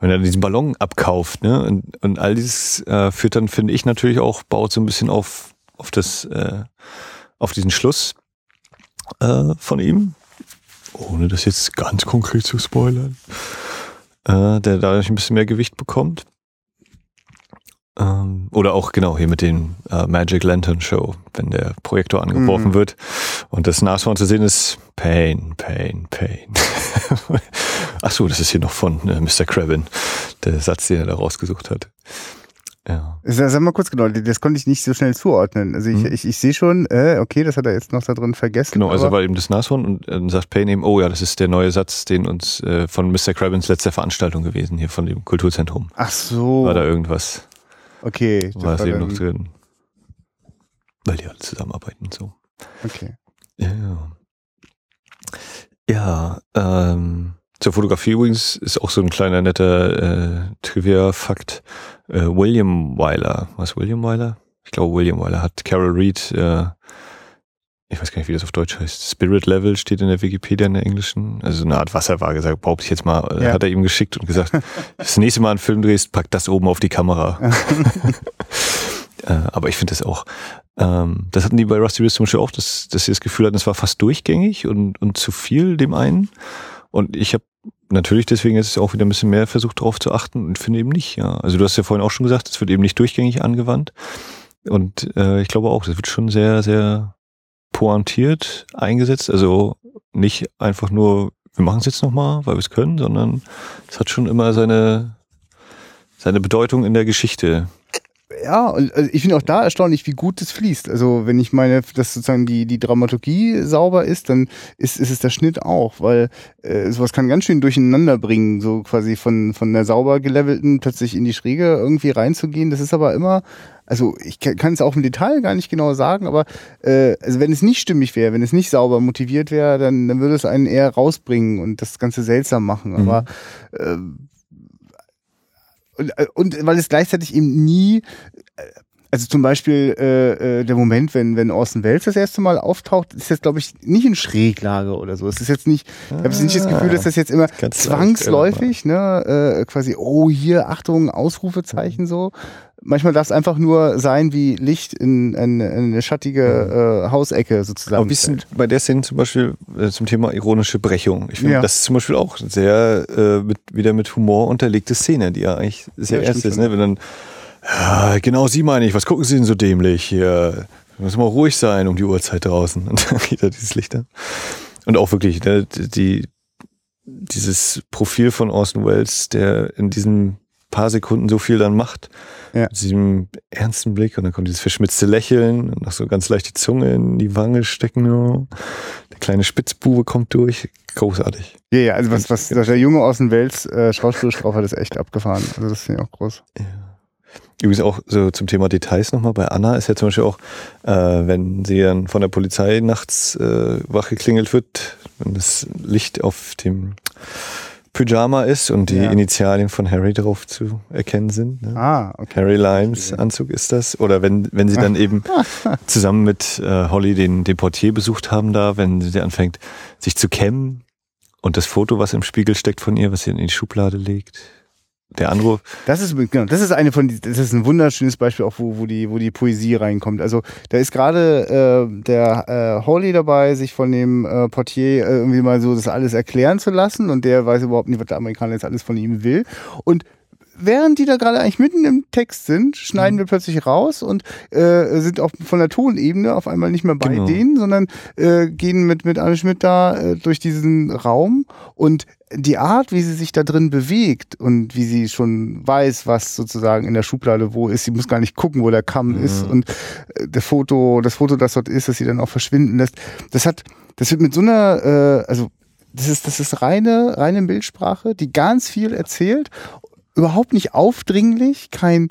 wenn er diesen Ballon abkauft, ne, und, und all dieses äh, führt dann, finde ich, natürlich auch, baut so ein bisschen auf, auf das, äh, auf diesen Schluss äh, von ihm, ohne das jetzt ganz konkret zu spoilern, äh, der dadurch ein bisschen mehr Gewicht bekommt. Ähm, oder auch genau hier mit den äh, Magic Lantern Show, wenn der Projektor angeworfen Mhm. wird und das Nashorn zu sehen ist, Pain, Pain, Pain. Ach so, das ist hier noch von äh, Mr. Krabin, der Satz, den er da rausgesucht hat. Ja. Sag mal kurz genau, das konnte ich nicht so schnell zuordnen. Also ich, Mhm. ich, ich sehe schon, äh, okay, das hat er jetzt noch da drin vergessen. Genau, also war eben das Nashorn und dann sagt Payne eben, oh ja, das ist der neue Satz, den uns äh, von Mr. Krabins letzter Veranstaltung gewesen, hier von dem Kulturzentrum. Ach so. War da irgendwas, okay. das war es eben noch drin. Weil die alle zusammenarbeiten und so. Okay. Ja. Ja, ähm, zur Fotografie übrigens ist auch so ein kleiner netter äh, Trivia-Fakt. Äh, William Wyler, was William Wyler? Ich glaube William Wyler hat Carol Reed, äh, ich weiß gar nicht, wie das auf Deutsch heißt, Spirit Level steht in der Wikipedia in der englischen, also so eine Art Wasserwaage, sag, behaupte ich jetzt mal, äh, Ja. hat er ihm geschickt und gesagt, das nächste Mal einen Film drehst, pack das oben auf die Kamera. Äh, aber ich finde das auch, ähm, das hatten die bei Rusty Wrist zum Beispiel auch, dass, dass sie das Gefühl hatten, es war fast durchgängig und, und zu viel dem einen. Und ich habe natürlich deswegen jetzt auch wieder ein bisschen mehr versucht darauf zu achten und finde eben nicht, ja. Also du hast ja vorhin auch schon gesagt, es wird eben nicht durchgängig angewandt. Und äh, ich glaube auch, das wird schon sehr, sehr pointiert eingesetzt. Also nicht einfach nur, wir machen es jetzt nochmal, weil wir es können, sondern es hat schon immer seine, seine Bedeutung in der Geschichte. Ja, und also ich finde auch da erstaunlich, wie gut das fließt. Also wenn ich meine, dass sozusagen die, die Dramaturgie sauber ist, dann ist, ist es der Schnitt auch, weil äh, sowas kann ganz schön durcheinander bringen, so quasi von, von der sauber gelevelten plötzlich in die Schräge irgendwie reinzugehen. Das ist aber immer, also ich kann es auch im Detail gar nicht genau sagen, aber äh, also wenn es nicht stimmig wäre, wenn es nicht sauber motiviert wäre, dann, dann würde es einen eher rausbringen und das Ganze seltsam machen. Mhm. Aber äh, und, äh, und weil es gleichzeitig eben nie, äh, also zum Beispiel äh, äh, der Moment, wenn, wenn Orson Welles das erste Mal auftaucht, ist jetzt, glaube ich, nicht in Schräglage oder so. Es ist jetzt nicht, ich habe jetzt nicht das Gefühl, dass das jetzt immer zwangsläufig, ne, äh, quasi, oh, hier, Achtung, Ausrufezeichen so. Manchmal darf es einfach nur sein wie Licht in, in, in eine schattige äh, Hausecke sozusagen. Aber denn bei der Szene zum Beispiel äh, zum Thema ironische Brechung? Ich finde, Ja. das ist zum Beispiel auch sehr äh, mit, wieder mit Humor unterlegte Szene, die ja eigentlich sehr Ja, erst ist, ne? Wenn dann, ja, genau sie meine ich, was gucken Sie denn so dämlich hier? Muss mal ruhig sein um die Uhrzeit draußen. Und dann geht da dieses Licht an. Und auch wirklich, ne, die, dieses Profil von Orson Welles, der in diesen paar Sekunden so viel dann macht, Ja. mit diesem ernsten Blick und dann kommt dieses verschmitzte Lächeln und noch so ganz leicht die Zunge in die Wange stecken. ja. Der kleine Spitzbube kommt durch. Großartig. Ja, ja, also was, was der junge Orson Welles äh, schauspielerisch drauf hat, ist echt abgefahren. Also das finde ich auch groß. Übrigens auch so zum Thema Details nochmal. Bei Anna ist ja zum Beispiel auch, äh, wenn sie dann von der Polizei nachts äh, wach geklingelt wird, wenn das Licht auf dem Pyjama ist und die Ja. Initialien von Harry drauf zu erkennen sind. Ne? Ah, okay. Harry Limes Anzug ist das. Oder wenn, wenn sie dann eben zusammen mit äh, Holly den, den Portier besucht haben da, wenn sie anfängt, sich zu kämmen und das Foto, was im Spiegel steckt von ihr, was sie in die Schublade legt. Der Anruf. Das ist genau, das ist eine von das ist ein wunderschönes Beispiel auch wo wo die wo die Poesie reinkommt. Also da ist gerade äh, der äh, Holly dabei, sich von dem äh, Portier äh, irgendwie mal so das alles erklären zu lassen und der weiß überhaupt nicht, was der Amerikaner jetzt alles von ihm will und Während die da gerade eigentlich mitten im Text sind, schneiden wir plötzlich raus und äh, sind auch von der Tonebene auf einmal nicht mehr bei Genau. denen, sondern äh, gehen mit, mit Anne Schmidt da äh, durch diesen Raum. Und die Art, wie sie sich da drin bewegt und wie sie schon weiß, was sozusagen in der Schublade wo ist, sie muss gar nicht gucken, wo der Kamm ist und äh, der Foto, das Foto, das dort ist, das sie dann auch verschwinden lässt, das hat, das wird mit so einer, äh, also das ist, das ist reine, reine Bildsprache, die ganz viel erzählt, überhaupt nicht aufdringlich, kein,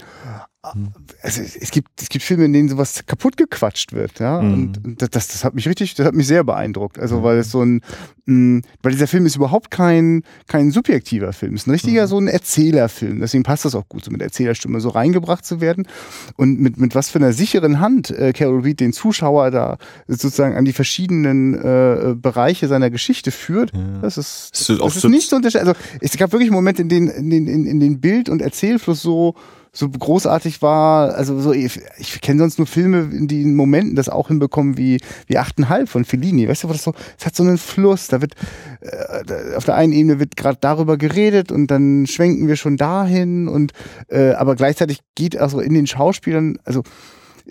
also es gibt, es gibt Filme, in denen sowas kaputt gequatscht wird, ja. Mhm. Und das, das, hat mich richtig, das hat mich sehr beeindruckt. Also, weil es so ein, mh, weil dieser Film ist überhaupt kein, kein subjektiver Film. Es ist ein richtiger so ein Erzählerfilm. Deswegen passt das auch gut, so mit Erzählerstimme so reingebracht zu werden. Und mit, mit was für einer sicheren Hand äh, Carol Reed den Zuschauer da sozusagen an die verschiedenen äh, Bereiche seiner Geschichte führt. Das ist, das das ist nicht so unterscheidend. Also, es gab wirklich Momente, in denen, in den, in, in den Bild- und Erzählfluss so, so großartig war, also so, ich, ich kenne sonst nur Filme, in die in Momenten das auch hinbekommen wie, wie 8,5 von Fellini. Weißt du, wo das so, es hat so einen Fluss, da wird, äh, auf der einen Ebene wird gerade darüber geredet und dann schwenken wir schon dahin und, äh, aber gleichzeitig geht also in den Schauspielern, also,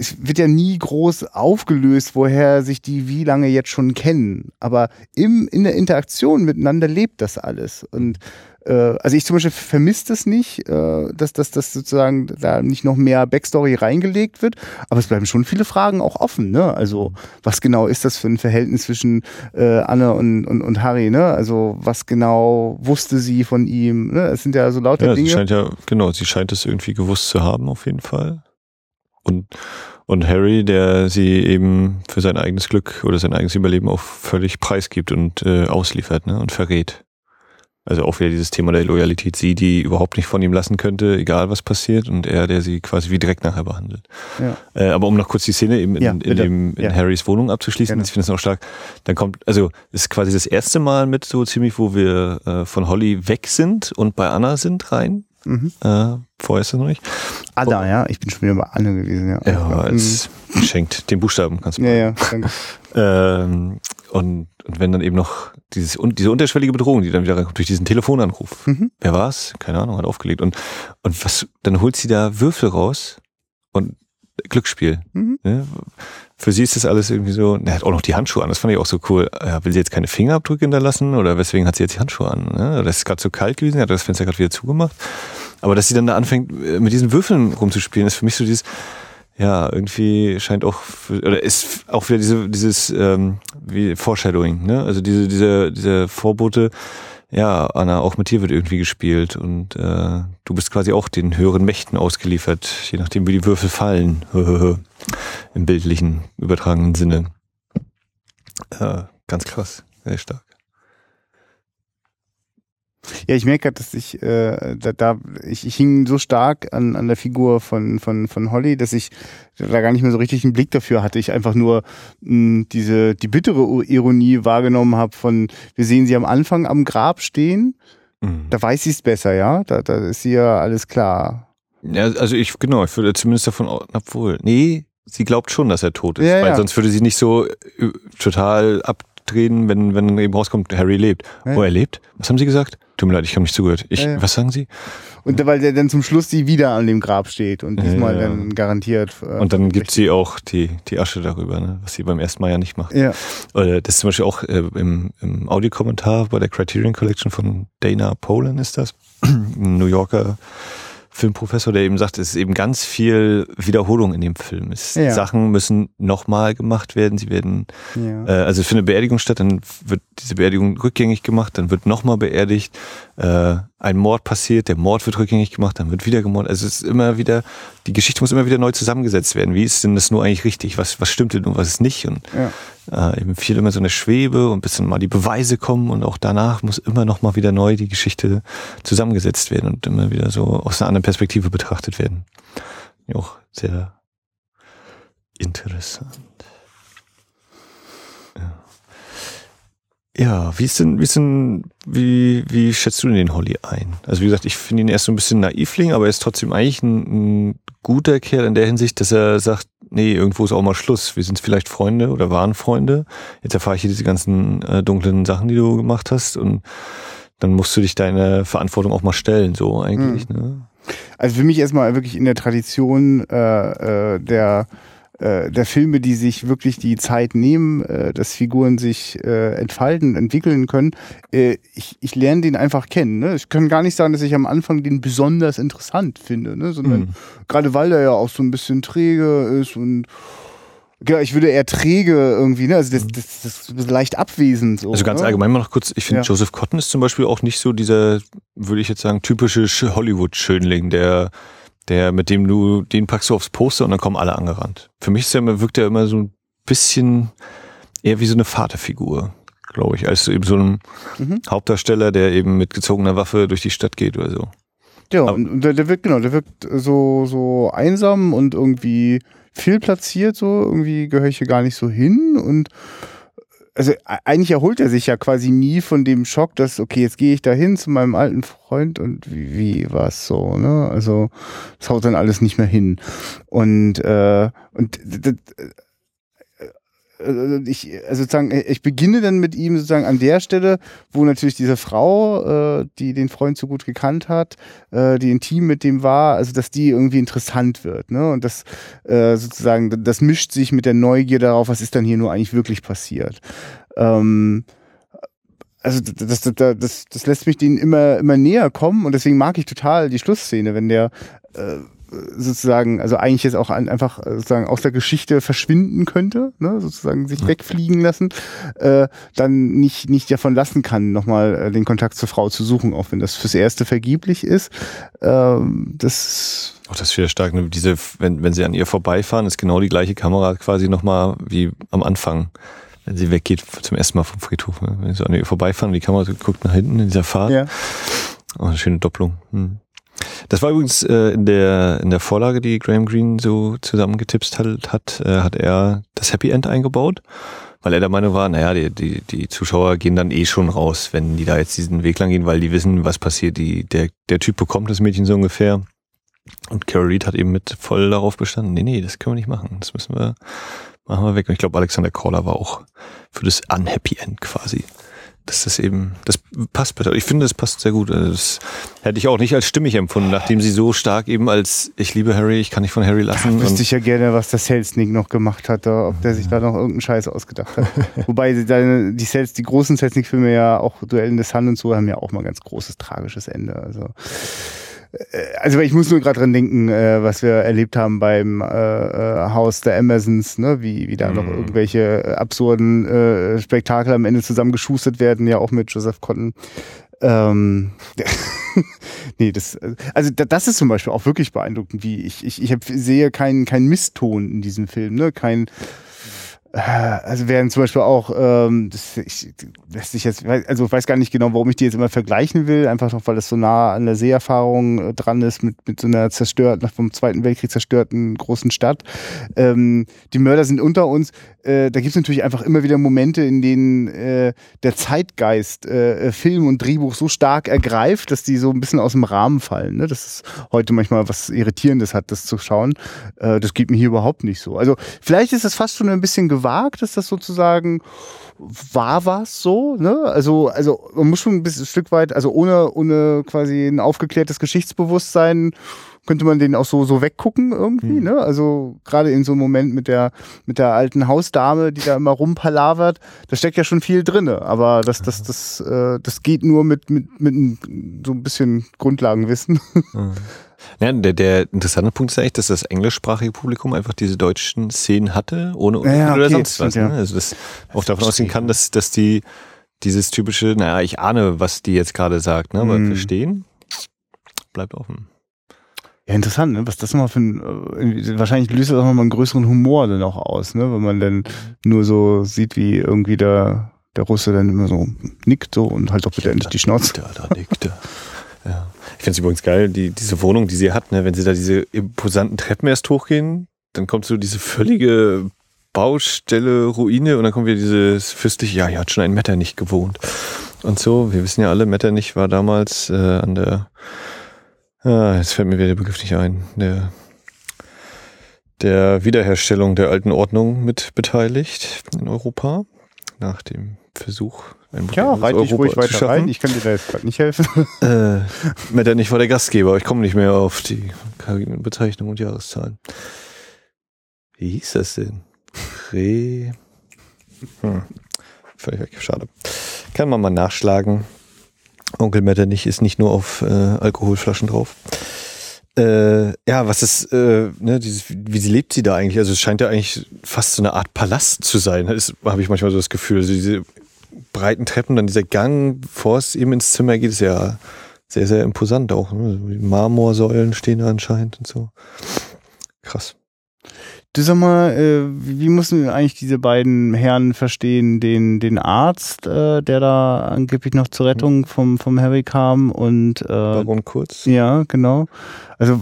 es wird ja nie groß aufgelöst, woher sich die wie lange jetzt schon kennen. Aber im, in der Interaktion miteinander lebt das alles. Und also ich zum Beispiel vermisse das nicht, äh, dass, dass, dass sozusagen da nicht noch mehr Backstory reingelegt wird, aber es bleiben schon viele Fragen auch offen. Ne? Also was genau ist das für ein Verhältnis zwischen äh, Anne und, und, und Harry? Ne? Also was genau wusste sie von ihm? Ne? Es sind ja so lauter ja, Dinge. Sie scheint ja, genau, sie scheint es irgendwie gewusst zu haben, auf jeden Fall. Und, und Harry, der sie eben für sein eigenes Glück oder sein eigenes Überleben auch völlig preisgibt und äh, ausliefert ne? und verrät. Also auch wieder dieses Thema der Loyalität, sie, die überhaupt nicht von ihm lassen könnte, egal was passiert, und er, der sie quasi wie direkt nachher behandelt. Ja. Äh, aber um noch kurz die Szene eben in, Ja, in, dem, in Ja. Harrys Wohnung abzuschließen, Gerne. ich finde das auch stark. Dann kommt, also es ist quasi das erste Mal mit so ziemlich, wo wir äh, von Holly weg sind und bei Anna sind rein. Mhm. Äh, vorher ist das noch nicht. Anna, ja, ich bin schon wieder bei Anne gewesen, ja. Ja, es schenkt den Buchstaben, kannst du Mhm. ja, ja, danke. ähm, und, und wenn dann eben noch dieses, diese unterschwellige Bedrohung, die dann wieder reinkommt durch diesen Telefonanruf. Mhm. Wer war's? Keine Ahnung, hat aufgelegt. Und, und was, dann holt sie da Würfel raus und Glücksspiel. Mhm. Ne? Für sie ist das alles irgendwie so, er hat auch noch die Handschuhe an, das fand ich auch so cool. Ja, will sie jetzt keine Fingerabdrücke hinterlassen oder weswegen hat sie jetzt die Handschuhe an? Ne? Oder ist es gerade so kalt gewesen, hat das Fenster gerade wieder zugemacht. Aber dass sie dann da anfängt, äh, mit diesen Würfeln rumzuspielen, ist für mich so dieses, ja, irgendwie scheint auch, oder ist auch wieder diese, dieses ähm, wie Foreshadowing, ne? Also diese, diese, diese Vorbote, ja, Anna, auch mit dir wird irgendwie gespielt und äh, du bist quasi auch den höheren Mächten ausgeliefert, je nachdem wie die Würfel fallen, im bildlichen, übertragenen Sinne. Äh, ganz krass, sehr stark. Ja, ich merke gerade, dass ich, äh, da, da ich, ich hing so stark an, an der Figur von, von, von Holly, dass ich da gar nicht mehr so richtig einen Blick dafür hatte. Ich einfach nur mh, diese die bittere Ironie wahrgenommen habe von, wir sehen sie am Anfang am Grab stehen, Mhm. da weiß sie es besser, ja. Da, da ist ihr ja alles klar. Ja, also ich, genau, ich würde zumindest davon, obwohl, nee, sie glaubt schon, dass er tot ist, Ja, weil ja. sonst würde sie nicht so äh, total abdrehen, wenn, wenn dann eben rauskommt, Harry lebt. Ja. Oh, er lebt? Was haben sie gesagt? Tut mir leid, ich habe nicht zugehört. Ich, Ja, ja. was sagen sie? Und weil der dann zum Schluss sie wieder an dem Grab steht und diesmal dann garantiert. Äh, Und dann gibt sie auch die, die Asche darüber, ne? was sie beim ersten Mal ja nicht macht. Ja. Oder das ist zum Beispiel auch äh, im, im Audiokommentar bei der Criterion Collection von Dana Polan ist das, ein New Yorker Filmprofessor, der eben sagt, es ist eben ganz viel Wiederholung in dem Film. Es, Ja. Sachen müssen nochmal gemacht werden, sie werden, ja. äh, also es findet eine Beerdigung statt, dann wird diese Beerdigung rückgängig gemacht, dann wird nochmal beerdigt, äh, ein Mord passiert, der Mord wird rückgängig gemacht, dann wird wieder gemordet. Also es ist immer wieder, die Geschichte muss immer wieder neu zusammengesetzt werden. Wie ist denn das nur eigentlich richtig? Was, was stimmt denn und was ist nicht? Und ja. Äh, eben viel immer so eine Schwebe und bis dann mal die Beweise kommen und auch danach muss immer noch mal wieder neu die Geschichte zusammengesetzt werden und immer wieder so aus einer anderen Perspektive betrachtet werden. Ja, Auch sehr interessant. Ja. Ja, wie ist denn, wie ist denn, wie, wie schätzt du denn den Holly ein? Also wie gesagt, ich finde ihn erst so ein bisschen naivling, aber er ist trotzdem eigentlich ein, ein guter Kerl in der Hinsicht, dass er sagt, nee, irgendwo ist auch mal Schluss. Wir sind vielleicht Freunde oder waren Freunde. Jetzt erfahre ich hier diese ganzen äh, dunklen Sachen, die du gemacht hast und dann musst du dich deiner Verantwortung auch mal stellen, so eigentlich, ne? Also für mich erstmal wirklich in der Tradition äh, äh, der äh, der Filme, die sich wirklich die Zeit nehmen, äh, dass Figuren sich äh, entfalten, entwickeln können. Äh, ich, ich lerne den einfach kennen. Ne? Ich kann gar nicht sagen, dass ich am Anfang den besonders interessant finde, ne? sondern Mhm. gerade weil er ja auch so ein bisschen träge ist und ja, ich würde eher träge irgendwie, ne? Also das, das, das ist leicht abwesend so. Also ganz ne? allgemein mal noch kurz, ich finde Ja. Joseph Cotton ist zum Beispiel auch nicht so dieser, würde ich jetzt sagen, typische Sch- Hollywood-Schönling, der, der, mit dem du, den packst du aufs Poster und dann kommen alle angerannt. Für mich ist er immer, wirkt er immer so ein bisschen eher wie so eine Vaterfigur, glaube ich, als eben so ein Mhm. Hauptdarsteller, der eben mit gezogener Waffe durch die Stadt geht oder so. Ja, Aber- und und der, der wirkt, genau, der wirkt so, so einsam und irgendwie viel platziert, so irgendwie gehöre ich hier gar nicht so hin und also eigentlich erholt er sich ja quasi nie von dem Schock, dass, okay, jetzt gehe ich da hin zu meinem alten Freund und wie, wie war es so, ne? Also das haut dann alles nicht mehr hin. Und, äh, und äh, ich, also sozusagen, ich beginne dann mit ihm sozusagen an der Stelle, wo natürlich diese Frau, äh, die den Freund so gut gekannt hat, äh, die intim mit dem war, also dass die irgendwie interessant wird, ne? Und das äh, sozusagen, das mischt sich mit der Neugier darauf, was ist dann hier nur eigentlich wirklich passiert. Ähm, also das, das, das, das lässt mich denen immer, immer näher kommen und deswegen mag ich total die Schlussszene, wenn der äh, sozusagen, also eigentlich jetzt auch einfach äh, sozusagen aus der Geschichte verschwinden könnte, ne, sozusagen sich wegfliegen lassen, äh, dann nicht, nicht davon lassen kann, nochmal äh, den Kontakt zur Frau zu suchen, auch wenn das fürs Erste vergeblich ist. Ähm, das auch das ist wieder stark, ne? diese, wenn, wenn sie an ihr vorbeifahren, ist genau die gleiche Kamera quasi nochmal wie am Anfang wenn sie weggeht zum ersten Mal vom Friedhof. Ne? Wenn sie an ihr vorbeifahren, die Kamera guckt nach hinten in dieser Fahrt. Ja. Oh, eine schöne Doppelung. Hm. Das war übrigens äh, in der in der Vorlage, die Graham Greene so zusammengetippt hat, hat, äh, hat er das Happy End eingebaut, weil er der Meinung war, naja, die, die, die Zuschauer gehen dann eh schon raus, wenn die da jetzt diesen Weg lang gehen, weil die wissen, was passiert. Die, der, der Typ bekommt das Mädchen so ungefähr. Und Carol Reed hat eben mit voll darauf bestanden, nee, nee, das können wir nicht machen. Das müssen wir, machen wir weg. Und ich glaube, Alexander Caller war auch für das Unhappy End quasi dass das eben, das passt besser. Ich finde, das passt sehr gut. Also das hätte ich auch nicht als stimmig empfunden, nachdem sie so stark eben als ich liebe Harry, ich kann nicht von Harry lassen. Da wüsste ich ja gerne, was der Selznick noch gemacht hat, ob der sich da noch irgendeinen Scheiß ausgedacht hat. Wobei die, die, Sels, die großen Selznick-Filme ja auch Duell in the Sun und so haben ja auch mal ganz großes tragisches Ende. Also also ich muss nur gerade dran denken, äh, was wir erlebt haben beim äh, äh, Haus der Amazons, ne? wie, wie da mm. noch mhm. irgendwelche absurden äh, Spektakel am Ende zusammengeschustert werden, ja auch mit Joseph Cotton. Ähm, nee, das, also das ist zum Beispiel auch wirklich beeindruckend, wie ich, ich, ich hab, sehe keinen keinen Misston in diesem Film, ne? Kein äh, also werden zum Beispiel auch, ähm, das, ich, lässt sich jetzt, also ich weiß gar nicht genau, warum ich die jetzt immer vergleichen will, einfach noch, weil das so nah an der Seherfahrung äh, dran ist, mit, mit so einer zerstörten, vom Zweiten Weltkrieg zerstörten großen Stadt. Ähm, die Mörder sind unter uns. Äh, da gibt es natürlich einfach immer wieder Momente, in denen äh, der Zeitgeist äh, Film und Drehbuch so stark ergreift, dass die so ein bisschen aus dem Rahmen fallen. Ne? Das ist heute manchmal was Irritierendes hat, das zu schauen. Äh, das geht mir hier überhaupt nicht so. Also vielleicht ist es fast schon ein bisschen gewagt, dass das sozusagen war was so, ne? Also, also man muss schon ein bisschen ein Stück weit, also ohne, ohne quasi ein aufgeklärtes Geschichtsbewusstsein könnte man den auch so, so weggucken irgendwie, mhm. ne? Also gerade in so einem Moment mit der, mit der alten Hausdame, die da immer rumpalavert, da steckt ja schon viel drinne. Aber das, das, das, äh, das geht nur mit, mit, mit so ein bisschen Grundlagenwissen. Mhm. Ja, der, der interessante Punkt ist eigentlich, dass das englischsprachige Publikum einfach diese deutschen Szenen hatte, ohne Untertitel ja, okay, oder sonst was. Ja. Ne? Also das auch davon ausgehen kann, dass, dass die dieses typische, naja, ich ahne, was die jetzt gerade sagt, ne? aber mhm. verstehen bleibt offen. Ja, interessant, ne? was das nochmal für ein, äh, wahrscheinlich löst das auch nochmal einen größeren Humor dann auch aus, ne? wenn man dann nur so sieht, wie irgendwie der, der Russe dann immer so nickt so und halt doch bitte endlich die Schnauze. Da, da nickt er. Ja. Ich finde es übrigens geil, die, diese Wohnung, die sie hat, ne, wenn sie da diese imposanten Treppen erst hochgehen, dann kommt so diese völlige Baustelle, Ruine und dann kommt wieder dieses fürstliche, ja, hier hat schon ein Metternich gewohnt. Und so, wir wissen ja alle, Metternich war damals äh, an der, ah, jetzt fällt mir wieder der Begriff nicht ein, der, der Wiederherstellung der alten Ordnung mit beteiligt in Europa nach dem Versuch ja, reite ich ruhig weiter rein. Ich kann dir da jetzt gerade nicht helfen. Äh, Metternich war der Gastgeber. Ich komme nicht mehr auf die Bezeichnung und Jahreszahlen. Wie hieß das denn? Re. Hm. Völlig weg. Schade. Kann man mal nachschlagen. Onkel Metternich ist nicht nur auf äh, Alkoholflaschen drauf. Äh, ja, was ist, äh, ne, dieses, wie lebt sie da eigentlich? Also es scheint ja eigentlich fast so eine Art Palast zu sein. Habe ich manchmal so das Gefühl. Also diese breiten Treppen, dann dieser Gang, bevor es eben ins Zimmer geht, ist ja sehr, sehr imposant auch. Ne? Marmorsäulen stehen da anscheinend und so. Krass. Du sag mal, äh, wie müssen eigentlich diese beiden Herren verstehen, den, den Arzt, äh, der da angeblich noch zur Rettung vom, vom Harry kam und äh, Baron Kurz? Ja, genau. Also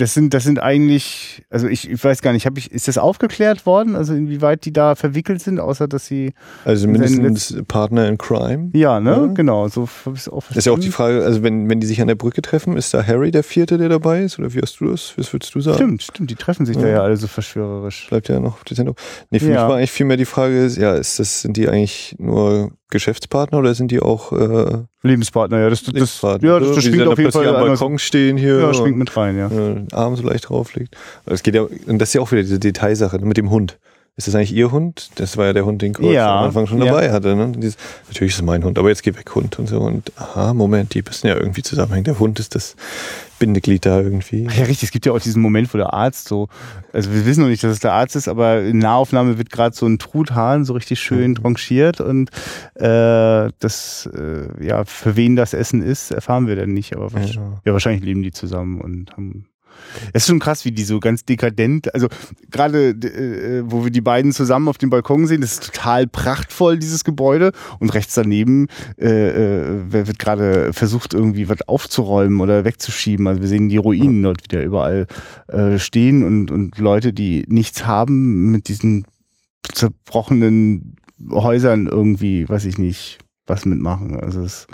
das sind, das sind eigentlich, also ich, ich weiß gar nicht, hab ich, ist das aufgeklärt worden? Also inwieweit die da verwickelt sind, außer dass sie. Also mindestens Partner in Crime. Ja, ne, ja. genau. So habe ich es auch verstanden. Das ist ja auch die Frage, also wenn, wenn die sich an der Brücke treffen, ist da Harry der Vierte, der dabei ist? Oder wie hast du das? Was würdest du sagen? Stimmt, stimmt, die treffen sich ja. da ja alle so verschwörerisch. Bleibt ja noch Sendung. Nee, für ja. mich war eigentlich vielmehr die Frage, ja, ist das, sind die eigentlich nur Geschäftspartner oder sind die auch äh, Lebenspartner? Ja, das, das, Lebenspartner. Ja, das, das schwingt auf jeden Fall am Balkon stehen hier. Ja, schwingt mit rein, ja. Äh, Arm so leicht drauflegt. Es geht ja, und das ist ja auch wieder diese Detailsache ne, mit dem Hund. Ist das eigentlich Ihr Hund? Das war ja der Hund, den Kreuz ja, am Anfang schon dabei hatte. Ne? Dieses, natürlich ist es mein Hund, aber jetzt geh weg, Hund und so. Und aha, Moment, die müssen ja irgendwie zusammenhängen. Der Hund ist das Bindeglied da irgendwie. Ja, richtig. Es gibt ja auch diesen Moment, wo der Arzt so, also wir wissen noch nicht, dass es der Arzt ist, aber in Nahaufnahme wird gerade so ein Truthahn so richtig schön mhm. und äh, das, äh, ja, für wen das Essen ist, erfahren wir dann nicht. Aber ja. ja, wahrscheinlich leben die zusammen und haben es ist schon krass, wie die so ganz dekadent, also gerade äh, wo wir die beiden zusammen auf dem Balkon sehen, das ist total prachtvoll, dieses Gebäude. Und rechts daneben äh, äh, wird gerade versucht, irgendwie was aufzuräumen oder wegzuschieben. Also wir sehen die Ruinen dort wieder überall äh, stehen und, und Leute, die nichts haben, mit diesen zerbrochenen Häusern irgendwie, weiß ich nicht, was mitmachen. Also, es,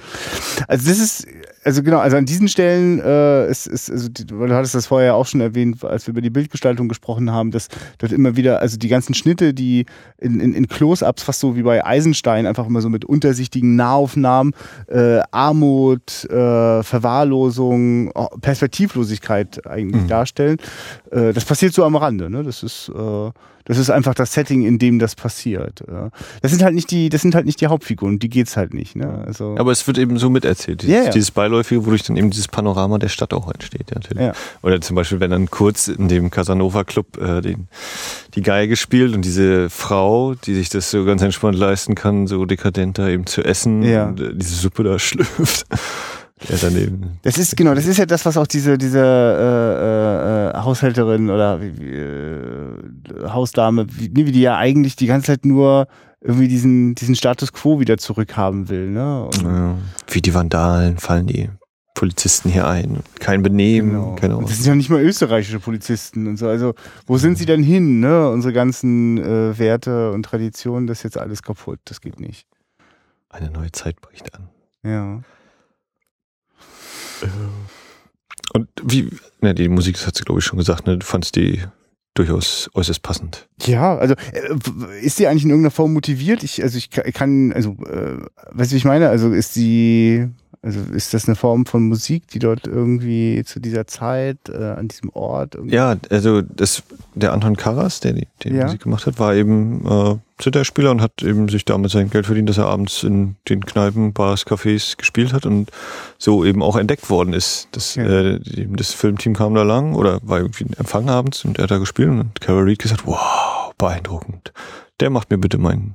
also das ist, also genau, also an diesen Stellen äh, ist, ist also die, du hattest das vorher auch schon erwähnt, als wir über die Bildgestaltung gesprochen haben, dass dort immer wieder, also die ganzen Schnitte, die in, in, in Close-ups, fast so wie bei Eisenstein, einfach immer so mit untersichtigen Nahaufnahmen, äh, Armut, äh, Verwahrlosung, Perspektivlosigkeit eigentlich mhm. darstellen. Äh, das passiert so am Rande, ne? Das ist äh, das ist einfach das Setting, in dem das passiert. Das sind halt nicht die, das sind halt nicht die Hauptfiguren, die geht's halt nicht. Ne? Also Aber es wird eben so miterzählt, dieses, yeah. dieses Beiläufige, wodurch dann eben dieses Panorama der Stadt auch entsteht. Ja, natürlich. Ja. Oder zum Beispiel, wenn dann kurz in dem Casanova Club äh, den, die Geige spielt und diese Frau, die sich das so ganz entspannt leisten kann, so dekadenter eben zu essen, ja. Äh, diese Suppe da schlürft. Ja, daneben. Das ist genau, das ist ja das, was auch diese diese äh, äh, Haushälterin oder äh, Hausdame, wie, wie die ja eigentlich die ganze Zeit nur irgendwie diesen diesen Status quo wieder zurückhaben will, ne? Ja, wie die Vandalen fallen die Polizisten hier ein. Kein Benehmen, genau. keine Das sind ja nicht mal österreichische Polizisten und so. Also, wo sind sie denn hin, ne? Unsere ganzen äh, Werte und Traditionen, das ist jetzt alles kaputt. Das geht nicht. Eine neue Zeit bricht an. Ja. Und wie, ne, die Musik, das hat sie glaube ich schon gesagt, ne, du fandst die durchaus äußerst passend. Ja, also äh, ist die eigentlich in irgendeiner Form motiviert? Ich, also ich kann, also, äh, weißt du, wie ich meine? Also ist die, also ist das eine Form von Musik, die dort irgendwie zu dieser Zeit, äh, an diesem Ort? Ja, also das, der Anton Karas, der die, die ja. Musik gemacht hat, war eben äh, Zitterspieler und hat eben sich damit sein Geld verdient, dass er abends in den Kneipen, Bars, Cafés gespielt hat und so eben auch entdeckt worden ist. Das, ja. äh, das Filmteam kam da lang oder war irgendwie ein Empfang abends und er hat da gespielt und Carol Reed gesagt, wow, beeindruckend. Der macht mir bitte mein,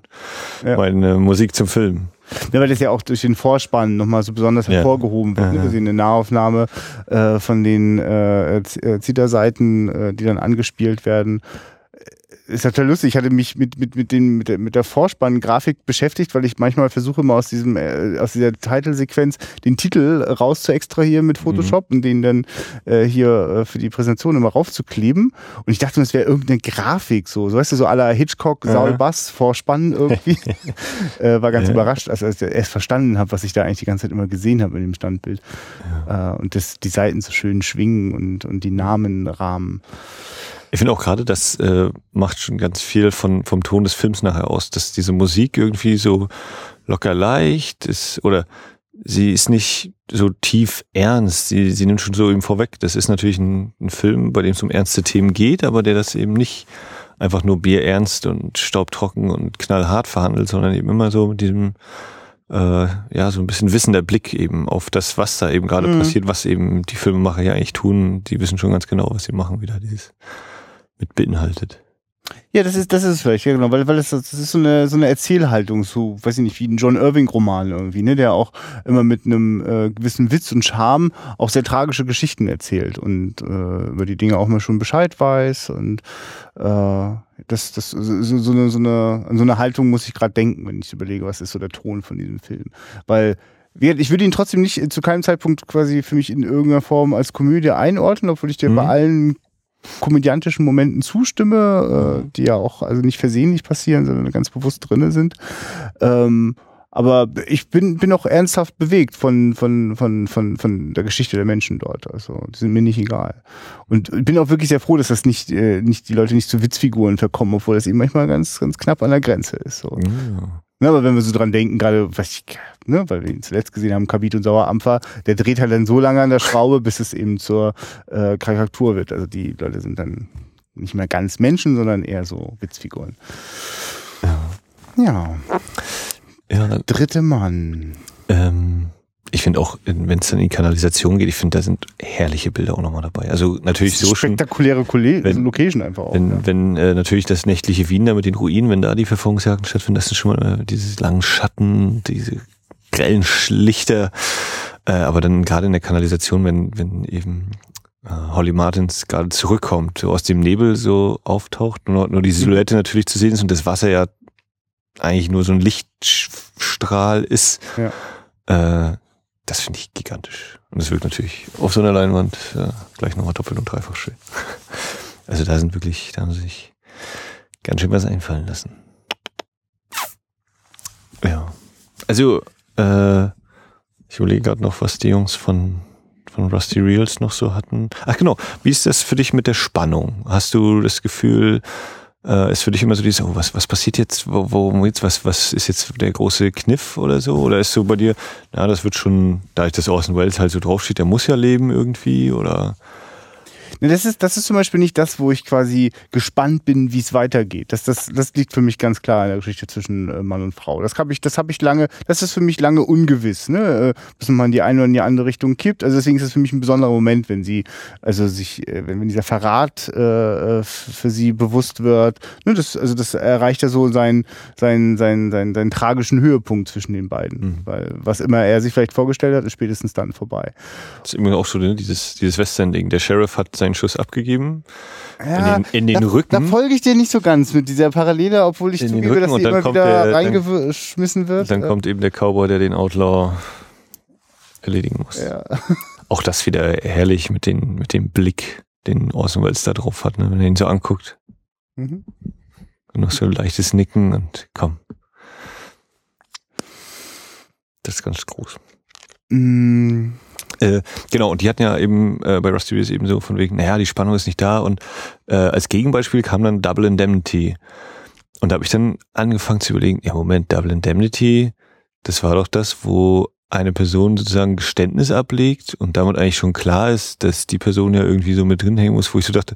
ja. meine Musik zum Film. Ja, weil das ja auch durch den Vorspann nochmal so besonders ja. hervorgehoben wird. Ne? Wir sehen eine Nahaufnahme äh, von den äh, äh Zitterseiten, äh, die dann angespielt werden ist total lustig. Ich hatte mich mit, mit, mit, den, mit, der, mit der Vorspann-Grafik beschäftigt, weil ich manchmal versuche, mal aus, diesem, äh, aus dieser Titelsequenz den Titel raus zu extrahieren mit Photoshop mhm. und den dann äh, hier äh, für die Präsentation immer raufzukleben. Und ich dachte, es wäre irgendeine Grafik, so, so weißt du, so aller Hitchcock, ja. Saul Bass, Vorspann irgendwie. äh, war ganz ja. überrascht, als ich erst verstanden habe, was ich da eigentlich die ganze Zeit immer gesehen habe in dem Standbild. Ja. Äh, und das, die Seiten so schön schwingen und, und die Namenrahmen. Ich finde auch gerade, das äh, macht schon ganz viel von, vom Ton des Films nachher aus, dass diese Musik irgendwie so locker leicht ist oder sie ist nicht so tief ernst. Sie, sie nimmt schon so eben vorweg. Das ist natürlich ein, ein Film, bei dem es um ernste Themen geht, aber der das eben nicht einfach nur bierernst und staubtrocken und knallhart verhandelt, sondern eben immer so mit diesem äh, ja so ein bisschen wissender Blick eben auf das, was da eben gerade mhm. passiert, was eben die Filmemacher ja eigentlich tun. Die wissen schon ganz genau, was sie machen, wieder dieses mit beinhaltet. Ja, das ist, das ist vielleicht, ja, genau, weil, weil das, das ist so eine, so eine Erzählhaltung, so, weiß ich nicht, wie ein John Irving-Roman irgendwie, ne, der auch immer mit einem äh, gewissen Witz und Charme auch sehr tragische Geschichten erzählt und äh, über die Dinge auch mal schon Bescheid weiß und äh, das, das so, so, eine, so, eine, an so eine Haltung muss ich gerade denken, wenn ich überlege, was ist so der Ton von diesem Film. Weil Ich würde ihn trotzdem nicht zu keinem Zeitpunkt quasi für mich in irgendeiner Form als Komödie einordnen, obwohl ich dir mhm. bei allen komödiantischen Momenten zustimme, äh, die ja auch also nicht versehentlich passieren, sondern ganz bewusst drinne sind. Ähm, aber ich bin, bin auch ernsthaft bewegt von, von, von, von, von der Geschichte der Menschen dort. Also, die sind mir nicht egal. Und bin auch wirklich sehr froh, dass das nicht, äh, nicht die Leute nicht zu Witzfiguren verkommen, obwohl das eben manchmal ganz, ganz knapp an der Grenze ist. So. Ja. Ja, aber wenn wir so dran denken, gerade, was ich, ne, weil wir ihn zuletzt gesehen haben, Kabit und Sauerampfer, der dreht halt dann so lange an der Schraube, bis es eben zur äh, Karikatur wird. Also die Leute sind dann nicht mehr ganz Menschen, sondern eher so Witzfiguren. Ja. Ja. ja Dritte Mann. Ähm, ich finde auch, wenn es dann in die Kanalisation geht, ich finde, da sind herrliche Bilder auch nochmal dabei. Also natürlich so spektakuläre schon, wenn, Location einfach auch. Wenn, ja. wenn äh, natürlich das nächtliche Wien da mit den Ruinen, wenn da die Verfolgungsjagden stattfinden, das sind schon mal äh, diese langen Schatten, diese grellen Schlichter. Äh, aber dann gerade in der Kanalisation, wenn, wenn eben äh, Holly Martins gerade zurückkommt, so aus dem Nebel so auftaucht, nur, nur die Silhouette natürlich zu sehen ist und das Wasser ja eigentlich nur so ein Lichtstrahl ist. Ja. Äh, das finde ich gigantisch. Und es wirkt natürlich auf so einer Leinwand äh, gleich nochmal doppelt und dreifach schön. Also da sind wirklich, da haben sie sich ganz schön was einfallen lassen. Ja. Also, äh, ich überlege gerade noch, was die Jungs von, von Rusty Reels noch so hatten. Ach genau, wie ist das für dich mit der Spannung? Hast du das Gefühl, äh, ist für dich immer so dieses, oh, was, was passiert jetzt, wo, wo jetzt, was, was ist jetzt der große Kniff oder so? Oder ist so bei dir, na, das wird schon, da ich das Orson Welles halt so draufsteht, der muss ja leben irgendwie oder? Das ist, das ist zum Beispiel nicht das, wo ich quasi gespannt bin, wie es weitergeht. Das, das, das liegt für mich ganz klar in der Geschichte zwischen äh, Mann und Frau. Das habe ich, das habe ich lange, das ist für mich lange ungewiss, ne? Äh, bis man in die eine oder in die andere Richtung kippt. Also deswegen ist es für mich ein besonderer Moment, wenn sie, also sich, äh, wenn, wenn dieser Verrat äh, für sie bewusst wird. Ne? Das, also das erreicht ja so seinen, seinen, seinen, seinen, seinen tragischen Höhepunkt zwischen den beiden. Mhm. Weil was immer er sich vielleicht vorgestellt hat, ist spätestens dann vorbei. Das ist immer auch so, ne? dieses, dieses Western-Ding. Der Sheriff hat sein einen Schuss abgegeben. Ja, in den, in den da, Rücken. Da folge ich dir nicht so ganz mit dieser Parallele, obwohl ich in zugebe, dass die immer wieder der, reingeschmissen wird. Dann kommt eben der Cowboy, der den Outlaw erledigen muss. Ja. Auch das wieder herrlich mit, den, mit dem Blick, den Orson Welles da drauf hat, ne, wenn er ihn so anguckt. Mhm. Und noch so ein leichtes Nicken und komm. Das ist ganz groß. Mm. Äh, genau, und die hatten ja eben äh, bei Rusty Reels eben so von wegen, naja, die Spannung ist nicht da und äh, als Gegenbeispiel kam dann Double Indemnity. Und da habe ich dann angefangen zu überlegen, ja Moment, Double Indemnity, das war doch das, wo eine Person sozusagen Geständnis ablegt und damit eigentlich schon klar ist, dass die Person ja irgendwie so mit drin hängen muss, wo ich so dachte,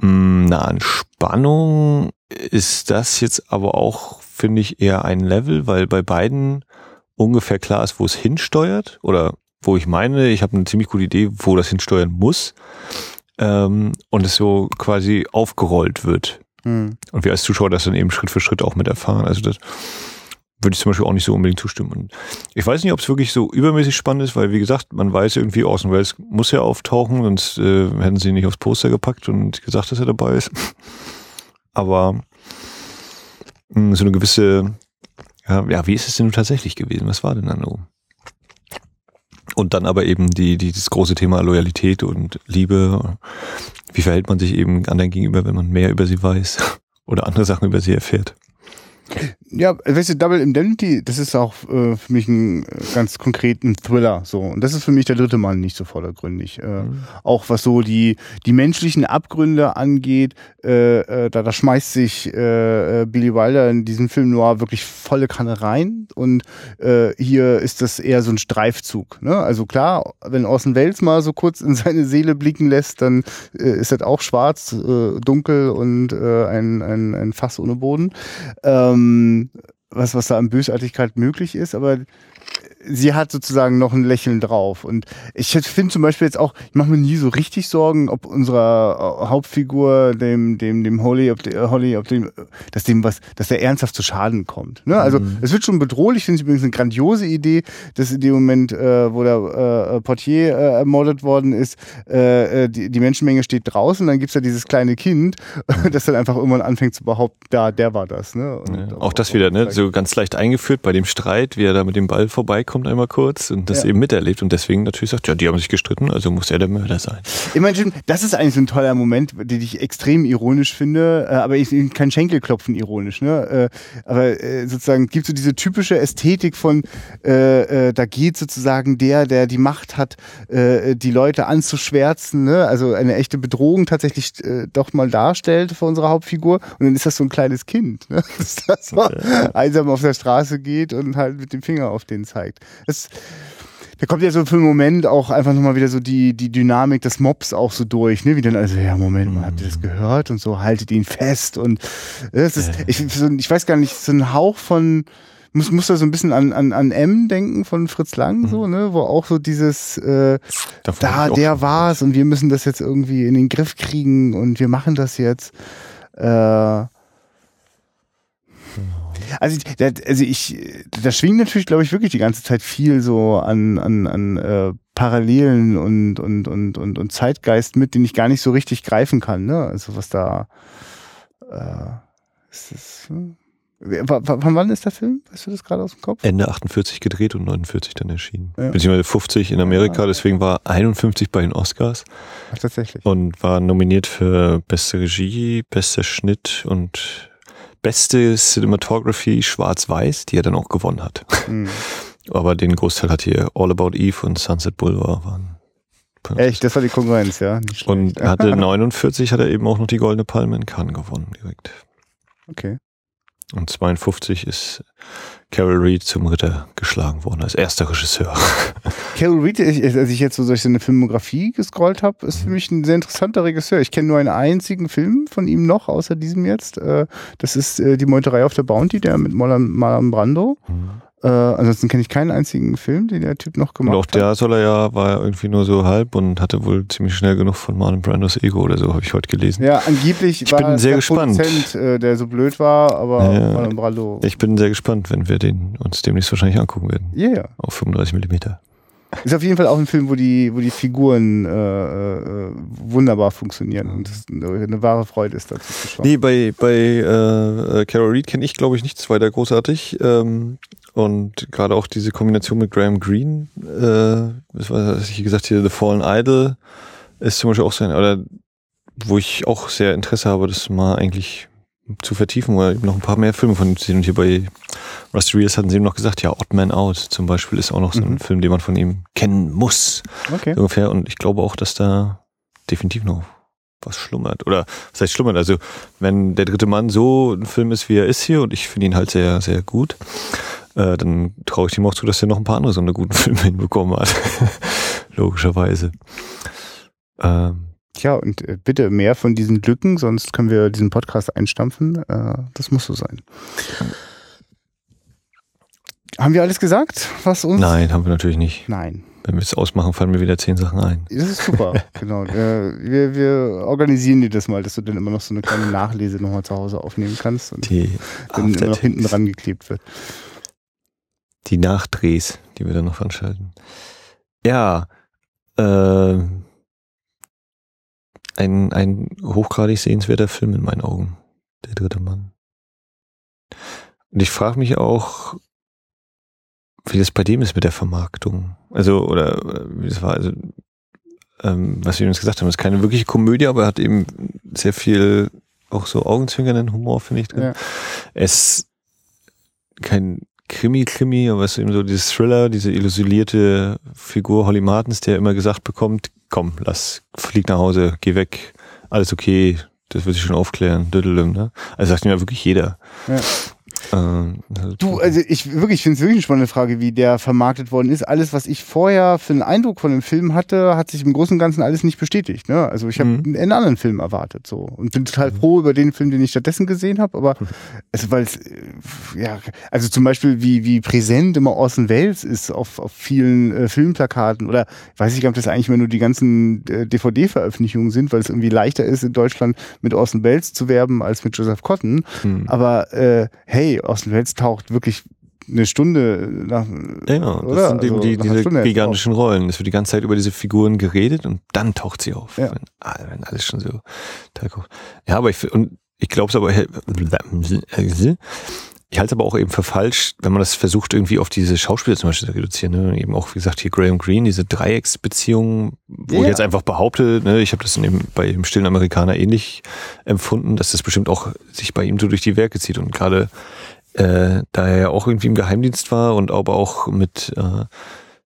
mh, hm, na, an Spannung ist das jetzt aber auch, finde ich, eher ein Level, weil bei beiden ungefähr klar ist, wo es hinsteuert oder wo ich meine, ich habe eine ziemlich gute Idee, wo das hinsteuern muss ähm, und es so quasi aufgerollt wird. Mhm. Und wir als Zuschauer das dann eben Schritt für Schritt auch mit erfahren. Also das würde ich zum Beispiel auch nicht so unbedingt zustimmen. Und ich weiß nicht, ob es wirklich so übermäßig spannend ist, weil wie gesagt, man weiß irgendwie, Orson Welles muss ja auftauchen, sonst äh, hätten sie ihn nicht aufs Poster gepackt und gesagt, dass er dabei ist. Aber mh, hm, so eine gewisse, ja, ja, wie ist es denn tatsächlich gewesen? Was war denn dann oben? Und dann aber eben die, die, das große Thema Loyalität und Liebe. Wie verhält man sich eben anderen gegenüber, wenn man mehr über sie weiß oder andere Sachen über sie erfährt? Ja, weißt du, Double Indemnity, das ist auch äh, für mich ein äh, ganz konkreten Thriller. So. Und das ist für mich der dritte Mann nicht so vordergründig. Äh, mhm. Auch was so die, die menschlichen Abgründe angeht, äh, äh, da, da schmeißt sich äh, Billy Wilder in diesem Film Noir wirklich volle Kanne rein. Und hier ist das eher so ein Streifzug. Ne? Also klar, wenn Orson Welles mal so kurz in seine Seele blicken lässt, dann ist das auch schwarz, dunkel und ein, ein, ein Fass ohne Boden. Ähm, was, was da an Bösartigkeit möglich ist, aber sie hat sozusagen noch ein Lächeln drauf. Und ich finde zum Beispiel jetzt auch, ich mache mir nie so richtig Sorgen, ob unserer Hauptfigur, dem, dem, dem Holly, ob der, Holly, ob dem, dass dem was, dass der ernsthaft zu Schaden kommt. Ne? Also mhm. es wird schon bedrohlich, finde ich übrigens eine grandiose Idee, dass in dem Moment, äh, wo der äh, Portier äh, ermordet worden ist, äh, äh die, die Menschenmenge steht draußen, dann gibt's da dieses kleine Kind, das dann einfach irgendwann anfängt zu behaupten, da, der war das. Ne? Ja, auch das wieder, ne? so ganz leicht eingeführt bei dem Streit, wie er da mit dem Ball vorbeikommt kommt einmal kurz und das Ja. eben miterlebt und deswegen natürlich sagt, ja, die haben sich gestritten, also muss er der Mörder sein. Ich meine, Jim, das ist eigentlich so ein toller Moment, den ich extrem ironisch finde, äh, aber ich kein Schenkelklopfen ironisch, ne? Äh, aber äh, sozusagen gibt so diese typische Ästhetik von, äh, da geht sozusagen der, der die Macht hat, äh, die Leute anzuschwärzen, ne? Also eine echte Bedrohung tatsächlich äh, doch mal darstellt für unsere Hauptfigur und dann ist das so ein kleines Kind, ne? Das da so einsam auf der Straße geht und halt mit dem Finger auf den zeigt. Das, da kommt ja so für einen Moment auch einfach nochmal wieder so die, die Dynamik des Mobs auch so durch, ne? Wie dann, also, ja, Moment mal, habt ihr das gehört? Und so, haltet ihn fest. Und das ist, ich, so, ich weiß gar nicht, so ein Hauch von, muss, muss da so ein bisschen an, an, an M denken von Fritz Lang, so, ne? Wo auch so dieses, äh, Davon da, der war's und wir müssen das jetzt irgendwie in den Griff kriegen und wir machen das jetzt. Äh, also, ich- da, also ich, da schwingt natürlich, glaube ich, wirklich die ganze Zeit viel so an, an, an äh, Parallelen und, und, und, und, und Zeitgeist mit, den ich gar nicht so richtig greifen kann. Ne? Also was da äh, ist das, hm? Von wann ist der Film? Weißt du das gerade aus dem Kopf? Ende 48 gedreht und 49 dann erschienen. Ja. Beziehungsweise 50 in Amerika, deswegen war 51 bei den Oscars Ach, tatsächlich. und war nominiert für beste Regie, bester Schnitt und beste Cinematography schwarz-weiß, die er dann auch gewonnen hat. Hm. Aber den Großteil hat hier All About Eve und Sunset Boulevard waren. Echt, das war die Konkurrenz, ja. Und er hatte 49 hat er eben auch noch die Goldene Palme in Cannes gewonnen direkt. Okay. Und 52 ist Carol Reed zum Ritter geschlagen worden als erster Regisseur. Carol Reed, ich- als ich jetzt so durch seine Filmografie gescrollt habe, ist für mich ein sehr interessanter Regisseur. Ich kenne nur einen einzigen Film von ihm noch, außer diesem jetzt. Äh, Das ist äh, Die Meuterei auf der Bounty, der mit Marlon Brando. Äh, Ansonsten kenne ich keinen einzigen Film, den der Typ noch Und gemacht auch hat. der soll er ja, war ja irgendwie nur so halb und hatte wohl ziemlich schnell genug von Marlon Brandos Ego oder so, habe ich heute gelesen. Ja, angeblich Ich war bin sehr der gespannt. Produzent, äh, der so blöd war, aber Ja. Marlon Brando. Ich bin sehr gespannt, wenn wir den uns demnächst wahrscheinlich angucken werden. Ja, yeah. Auf 35 Millimeter. Ist auf jeden Fall auch ein Film, wo die, wo die Figuren äh, äh, wunderbar funktionieren und es eine, eine wahre Freude ist, dazu zu schauen. Nee, bei, bei äh, Carol Reed kenne ich, glaube ich, nichts weiter großartig. Ähm, und gerade auch diese Kombination mit Graham Greene, äh, das war, was ich gesagt hier, The Fallen Idol, ist zum Beispiel auch sein, oder wo ich auch sehr Interesse habe, das mal eigentlich zu vertiefen oder eben noch ein paar mehr Filme von ihm zu sehen. Und hier bei Rusty Reels hatten sie eben noch gesagt, ja, Odd Man Out zum Beispiel ist auch noch so ein Mhm. Film, den man von ihm kennen muss. Okay. So ungefähr. Und ich glaube auch, dass da definitiv noch was schlummert. Oder was heißt schlummert? Also, wenn der dritte Mann so ein Film ist, wie er ist hier, und ich finde ihn halt sehr, sehr gut, äh, dann traue ich ihm auch zu, dass er noch ein paar andere so eine guten Filme hinbekommen hat. Logischerweise. Ähm, Tja, und äh, bitte mehr von diesen Lücken, sonst können wir diesen Podcast einstampfen. Äh, das muss so sein. Haben wir alles gesagt, was uns? nein, haben wir natürlich nicht. Nein. Wenn wir es ausmachen, fallen mir wieder zehn Sachen ein. Das ist super, genau. Äh, wir, wir organisieren dir das mal, dass du dann immer noch so eine kleine Nachlese nochmal zu Hause aufnehmen kannst und Die, dann immer noch hinten dran geklebt wird. Die Nachdrehs, die wir dann noch veranstalten. Ja, äh, ein, ein hochgradig sehenswerter Film in meinen Augen. Der dritte Mann. Und ich frage mich auch, wie das bei dem ist mit der Vermarktung. Also, oder, oder wie das war, also, ähm, was wir uns gesagt haben, ist keine wirkliche Komödie, aber er hat eben sehr viel auch so augenzwinkernden Humor, finde ich, drin. Ja. Es kein Krimi-Krimi, ist eben so dieses Thriller, diese illusionierte Figur Holly Martins, der immer gesagt bekommt, komm, lass, flieg nach Hause, geh weg, alles okay, das wird sich schon aufklären, düdelüm, ne? Also sagt ihm ja wirklich jeder. Ja. Ähm, Du, also ich wirklich finde es wirklich eine spannende Frage, wie der vermarktet worden ist. Alles, was ich vorher für einen Eindruck von dem Film hatte, hat sich im Großen und Ganzen alles nicht bestätigt. Ne? Also ich habe Mhm. einen anderen Film erwartet so und bin total froh über den Film, den ich stattdessen gesehen habe. Aber also weil es ja, also zum Beispiel wie wie präsent immer Orson Welles ist auf, auf vielen äh, Filmplakaten oder ich weiß nicht, ob das eigentlich immer nur die ganzen äh, DVD-Veröffentlichungen sind, weil es irgendwie leichter ist in Deutschland mit Orson Welles zu werben als mit Joseph Cotton. hm. Aber äh, hey, Orson Welles taucht wirklich eine Stunde nach. Genau, das oder? sind eben Also die, diese gigantischen Rollen. Es wird die ganze Zeit über diese Figuren geredet und dann taucht sie auf. Ja. Wenn, wenn alles schon so. Ja, aber ich, und ich glaube es aber, Ich halte es aber auch eben für falsch, wenn man das versucht, irgendwie auf diese Schauspieler zum Beispiel zu reduzieren. Ne? Eben auch, wie gesagt, hier Graham Greene, diese Dreiecksbeziehung, wo Ja. ich jetzt einfach behaupte, ne, ich habe das dem, bei dem stillen Amerikaner ähnlich empfunden, dass das bestimmt auch sich bei ihm so durch die Werke zieht. Und gerade äh, da er ja auch irgendwie im Geheimdienst war und aber auch mit äh,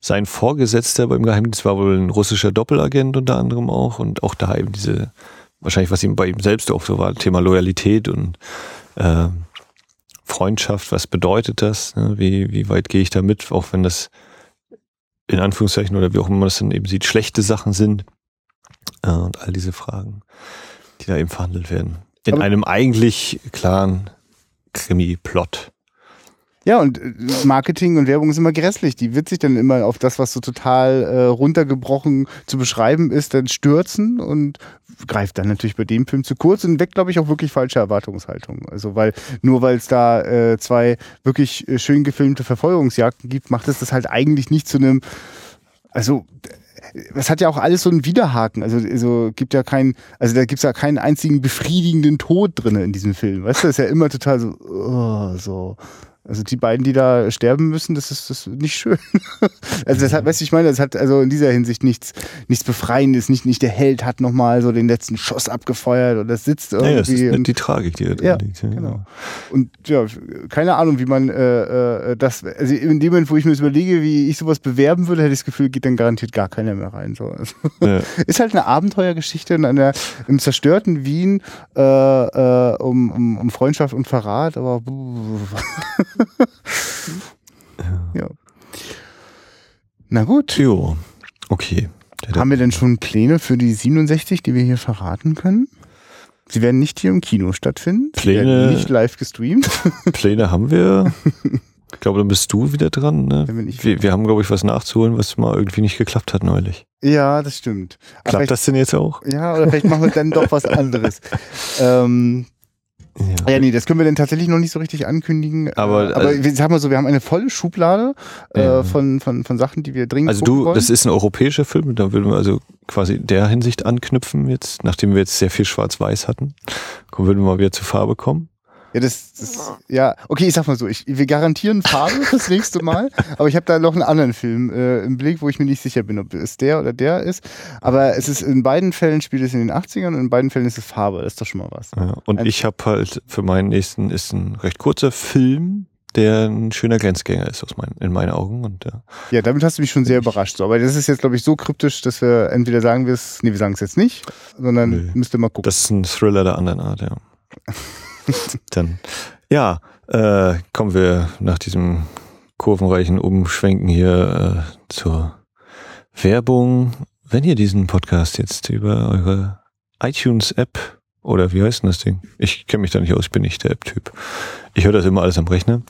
sein Vorgesetzter beim Geheimdienst war wohl ein russischer Doppelagent unter anderem auch und auch da eben diese, wahrscheinlich was ihm bei ihm selbst auch so war, Thema Loyalität und äh, Freundschaft, was bedeutet das? Ne? Wie, wie weit gehe ich da mit, auch wenn das in Anführungszeichen oder wie auch immer man das dann eben sieht, schlechte Sachen sind äh, und all diese Fragen, die da eben verhandelt werden. In Aber- einem eigentlich klaren Krimi-Plot. Ja, und äh, Marketing und Werbung ist immer grässlich. Die wird sich dann immer auf das, was so total äh, runtergebrochen zu beschreiben ist, dann stürzen und greift dann natürlich bei dem Film zu kurz und weckt, glaube ich, auch wirklich falsche Erwartungshaltungen. Also, weil nur weil es da äh, zwei wirklich äh, schön gefilmte Verfolgungsjagden gibt, macht es das halt eigentlich nicht zu einem, also es hat ja auch alles so einen Widerhaken. Also, also gibt ja keinen, also da gibt's ja keinen einzigen befriedigenden Tod drin in diesem Film. Weißt du, das ist ja immer total so, oh, so. Also die beiden, die da sterben müssen, das ist, das ist nicht schön. also das hat, weißt du, ich meine, das hat also in dieser Hinsicht nichts, nichts Befreiendes. Nicht, nicht der Held hat nochmal so den letzten Schuss abgefeuert und das sitzt irgendwie. Naja, das ist und- die Tragik, die da drin ja, liegt. genau. Und ja, keine Ahnung, wie man äh, äh, das, also in dem Moment, wo ich mir das überlege, wie ich sowas bewerben würde, hätte ich das Gefühl, geht dann garantiert gar keiner mehr rein. So. Also, Ja. ist halt eine Abenteuergeschichte in einer, im zerstörten Wien äh, äh, um, um, um Freundschaft und Verrat, aber ja. Na gut. Jo, okay. Haben wir denn schon Pläne für die 67, die wir hier verraten können? Sie werden nicht hier im Kino stattfinden. Pläne- nicht live gestreamt. Pläne haben wir. Ich glaube, dann bist du wieder dran. Ne? Wir, wir haben, glaube ich, was nachzuholen, was mal irgendwie nicht geklappt hat neulich. Ja, das stimmt. Klappt das denn jetzt auch? Ja, oder vielleicht machen wir dann doch was anderes. ähm, Ja. ja, nee, das können wir denn tatsächlich noch nicht so richtig ankündigen. Aber, Äh, aber äh, wir, sag mal so, wir haben eine volle Schublade äh, Ja. von, von, von Sachen, die wir dringend Also du, wollen. das ist ein europäischer Film, da würden wir also quasi in der Hinsicht anknüpfen jetzt, nachdem wir jetzt sehr viel Schwarz-Weiß hatten. Kommen würden wir mal wieder zur Farbe kommen. Ja, das, das, ja, okay, ich sag mal so, ich, wir garantieren Farbe fürs nächste Mal, aber ich habe da noch einen anderen Film äh, im Blick, wo ich mir nicht sicher bin, ob es der oder der ist. Aber es ist in beiden Fällen spielt es in den 80ern und in beiden Fällen ist es Farbe, das ist doch schon mal was. Ja. Und Ein- ich habe halt für meinen nächsten ist ein recht kurzer Film, der ein schöner Grenzgänger ist aus meinen, in meinen Augen. Und ja. Ja, damit hast du mich schon sehr überrascht. So. Aber das ist jetzt, glaube ich, so kryptisch, dass wir entweder sagen wir es, nee, wir sagen es jetzt nicht, sondern Nö. müsst ihr mal gucken. Das ist ein Thriller der anderen Art, ja. Dann, ja, äh, kommen wir nach diesem kurvenreichen Umschwenken hier äh, zur Werbung. Wenn ihr diesen Podcast jetzt über eure iTunes-App oder wie heißt denn das Ding? Ich kenne mich da nicht aus, ich bin nicht der App-Typ. Ich höre das immer alles am Rechner.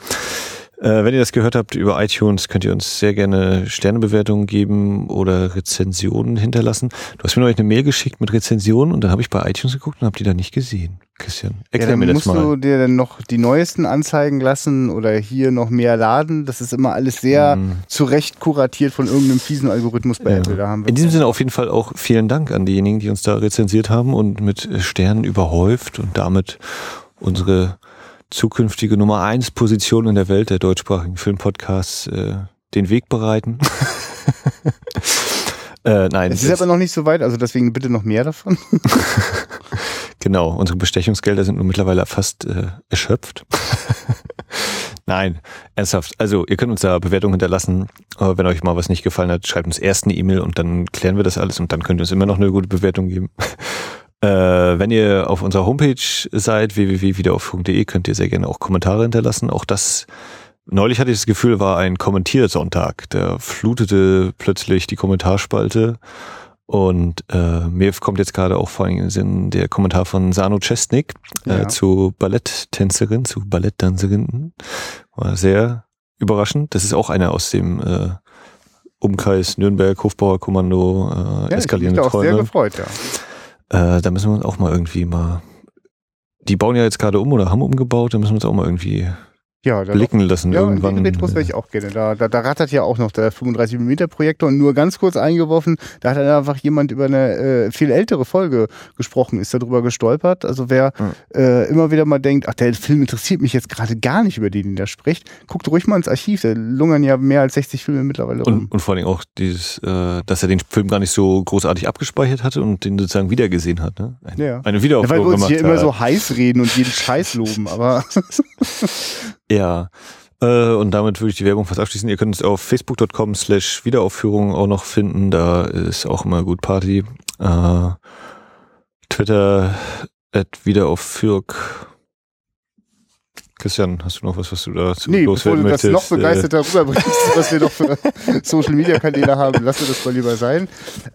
Äh, wenn ihr das gehört habt über iTunes, könnt ihr uns sehr gerne Sternebewertungen geben oder Rezensionen hinterlassen. Du hast mir neulich eine Mail geschickt mit Rezensionen und dann habe ich bei iTunes geguckt und habe die da nicht gesehen. Christian, ja, erklär dann mir das musst mal. du dir dann noch die neuesten anzeigen lassen oder hier noch mehr laden. Das ist immer alles sehr Ähm, zurecht kuratiert von irgendeinem fiesen Algorithmus bei Ja. Apple. Da haben wir In diesem Sinne auf jeden Fall auch vielen Dank an diejenigen, die uns da rezensiert haben und mit Sternen überhäuft und damit unsere zukünftige Nummer eins Position in der Welt der deutschsprachigen Filmpodcasts äh, den Weg bereiten. äh, nein, Es ist aber noch nicht so weit, also deswegen bitte noch mehr davon. Genau, unsere Bestechungsgelder sind nun mittlerweile fast äh, erschöpft. Nein, ernsthaft. Also ihr könnt uns da Bewertungen hinterlassen. Aber wenn euch mal was nicht gefallen hat, schreibt uns erst eine E-Mail und dann klären wir das alles und dann könnt ihr uns immer noch eine gute Bewertung geben. Äh, wenn ihr auf unserer Homepage seid, www.wiederaufführung.de, könnt ihr sehr gerne auch Kommentare hinterlassen. Auch das, neulich hatte ich das Gefühl, war ein Kommentiersonntag. Da flutete plötzlich die Kommentarspalte und äh, mir kommt jetzt gerade auch vor allem in den Sinn der Kommentar von Sano Chestnik äh, Ja. zu Balletttänzerin, zu Balletttänzerin. War sehr überraschend. Das ist auch einer aus dem äh, Umkreis Nürnberg, Hofbauer Kommando, äh, Ja, ich bin eskalierende da auch sehr Träume. gefreut, ja. Äh, da müssen wir uns auch mal irgendwie mal. Die bauen ja jetzt gerade um oder haben umgebaut, da müssen wir uns auch mal irgendwie ja, da blicken lassen Ja, irgendwann. die Retros wäre ich auch gerne. Da, da, da rattert ja auch noch der 35mm Projektor und nur ganz kurz eingeworfen, da hat dann einfach jemand über eine äh, viel ältere Folge gesprochen, ist darüber gestolpert. Also wer Hm. äh, immer wieder mal denkt, ach, der Film interessiert mich jetzt gerade gar nicht, über den er spricht, guckt ruhig mal ins Archiv. Da lungern ja mehr als 60 Filme mittlerweile rum. Und, und vor allem auch dieses, äh, dass er den Film gar nicht so großartig abgespeichert hatte und den sozusagen wiedergesehen hat. Ne? Ein, Ja. Eine ja, Wiederaufführung weil wir uns hier immer hat. so heiß reden und jeden Scheiß loben, aber Ja. Äh, und damit würde ich die Werbung fast abschließen. Ihr könnt es auf facebook.com slash Wiederaufführung auch noch finden. Da ist auch immer gut Party. Äh, Twitter at Wiederaufführk. Christian, hast du noch was, was du da zu nee, bevor loswerden du das noch begeisterter rüberbringst, was wir doch für Social Media Kanäle haben, lass dir das mal lieber sein.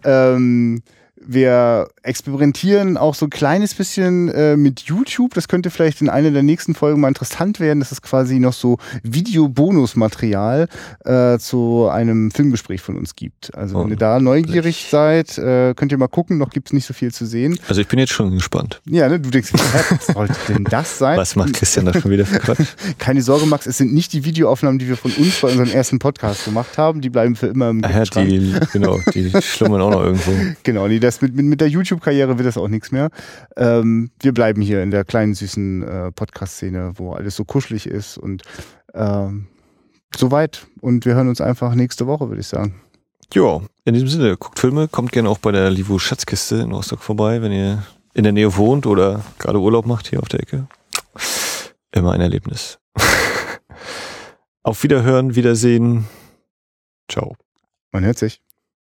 Ähm, wir experimentieren auch so ein kleines bisschen äh, mit YouTube. Das könnte vielleicht in einer der nächsten Folgen mal interessant werden. Das ist quasi noch so Video-Bonus-Material äh, zu einem Filmgespräch von uns gibt. Also wenn Oh, ihr da neugierig seid, äh, könnt ihr mal gucken. Noch gibt's nicht so viel zu sehen. also ich bin jetzt schon gespannt. Ja, ne, du denkst, was sollte denn das sein? Was macht Christian da schon wieder für Quatsch? Keine Sorge, Max, es sind nicht die Videoaufnahmen, die wir von uns bei unserem ersten Podcast gemacht haben. Die bleiben für immer im Ah ja, Schrank. die, genau, die schlummern auch noch irgendwo. Genau, nee, das mit, mit, mit der YouTube-Karriere wird das auch nichts mehr. Ähm, wir bleiben hier in der kleinen, süßen äh, Podcast-Szene, wo alles so kuschelig ist und ähm, soweit. Und wir hören uns einfach nächste Woche, würde ich sagen. Ja, in diesem Sinne, guckt Filme, kommt gerne auch bei der Livo Schatzkiste in Rostock vorbei, wenn ihr in der Nähe wohnt oder gerade Urlaub macht hier auf der Ecke. Immer ein Erlebnis. auf Wiederhören, Wiedersehen. Ciao. Man hört sich.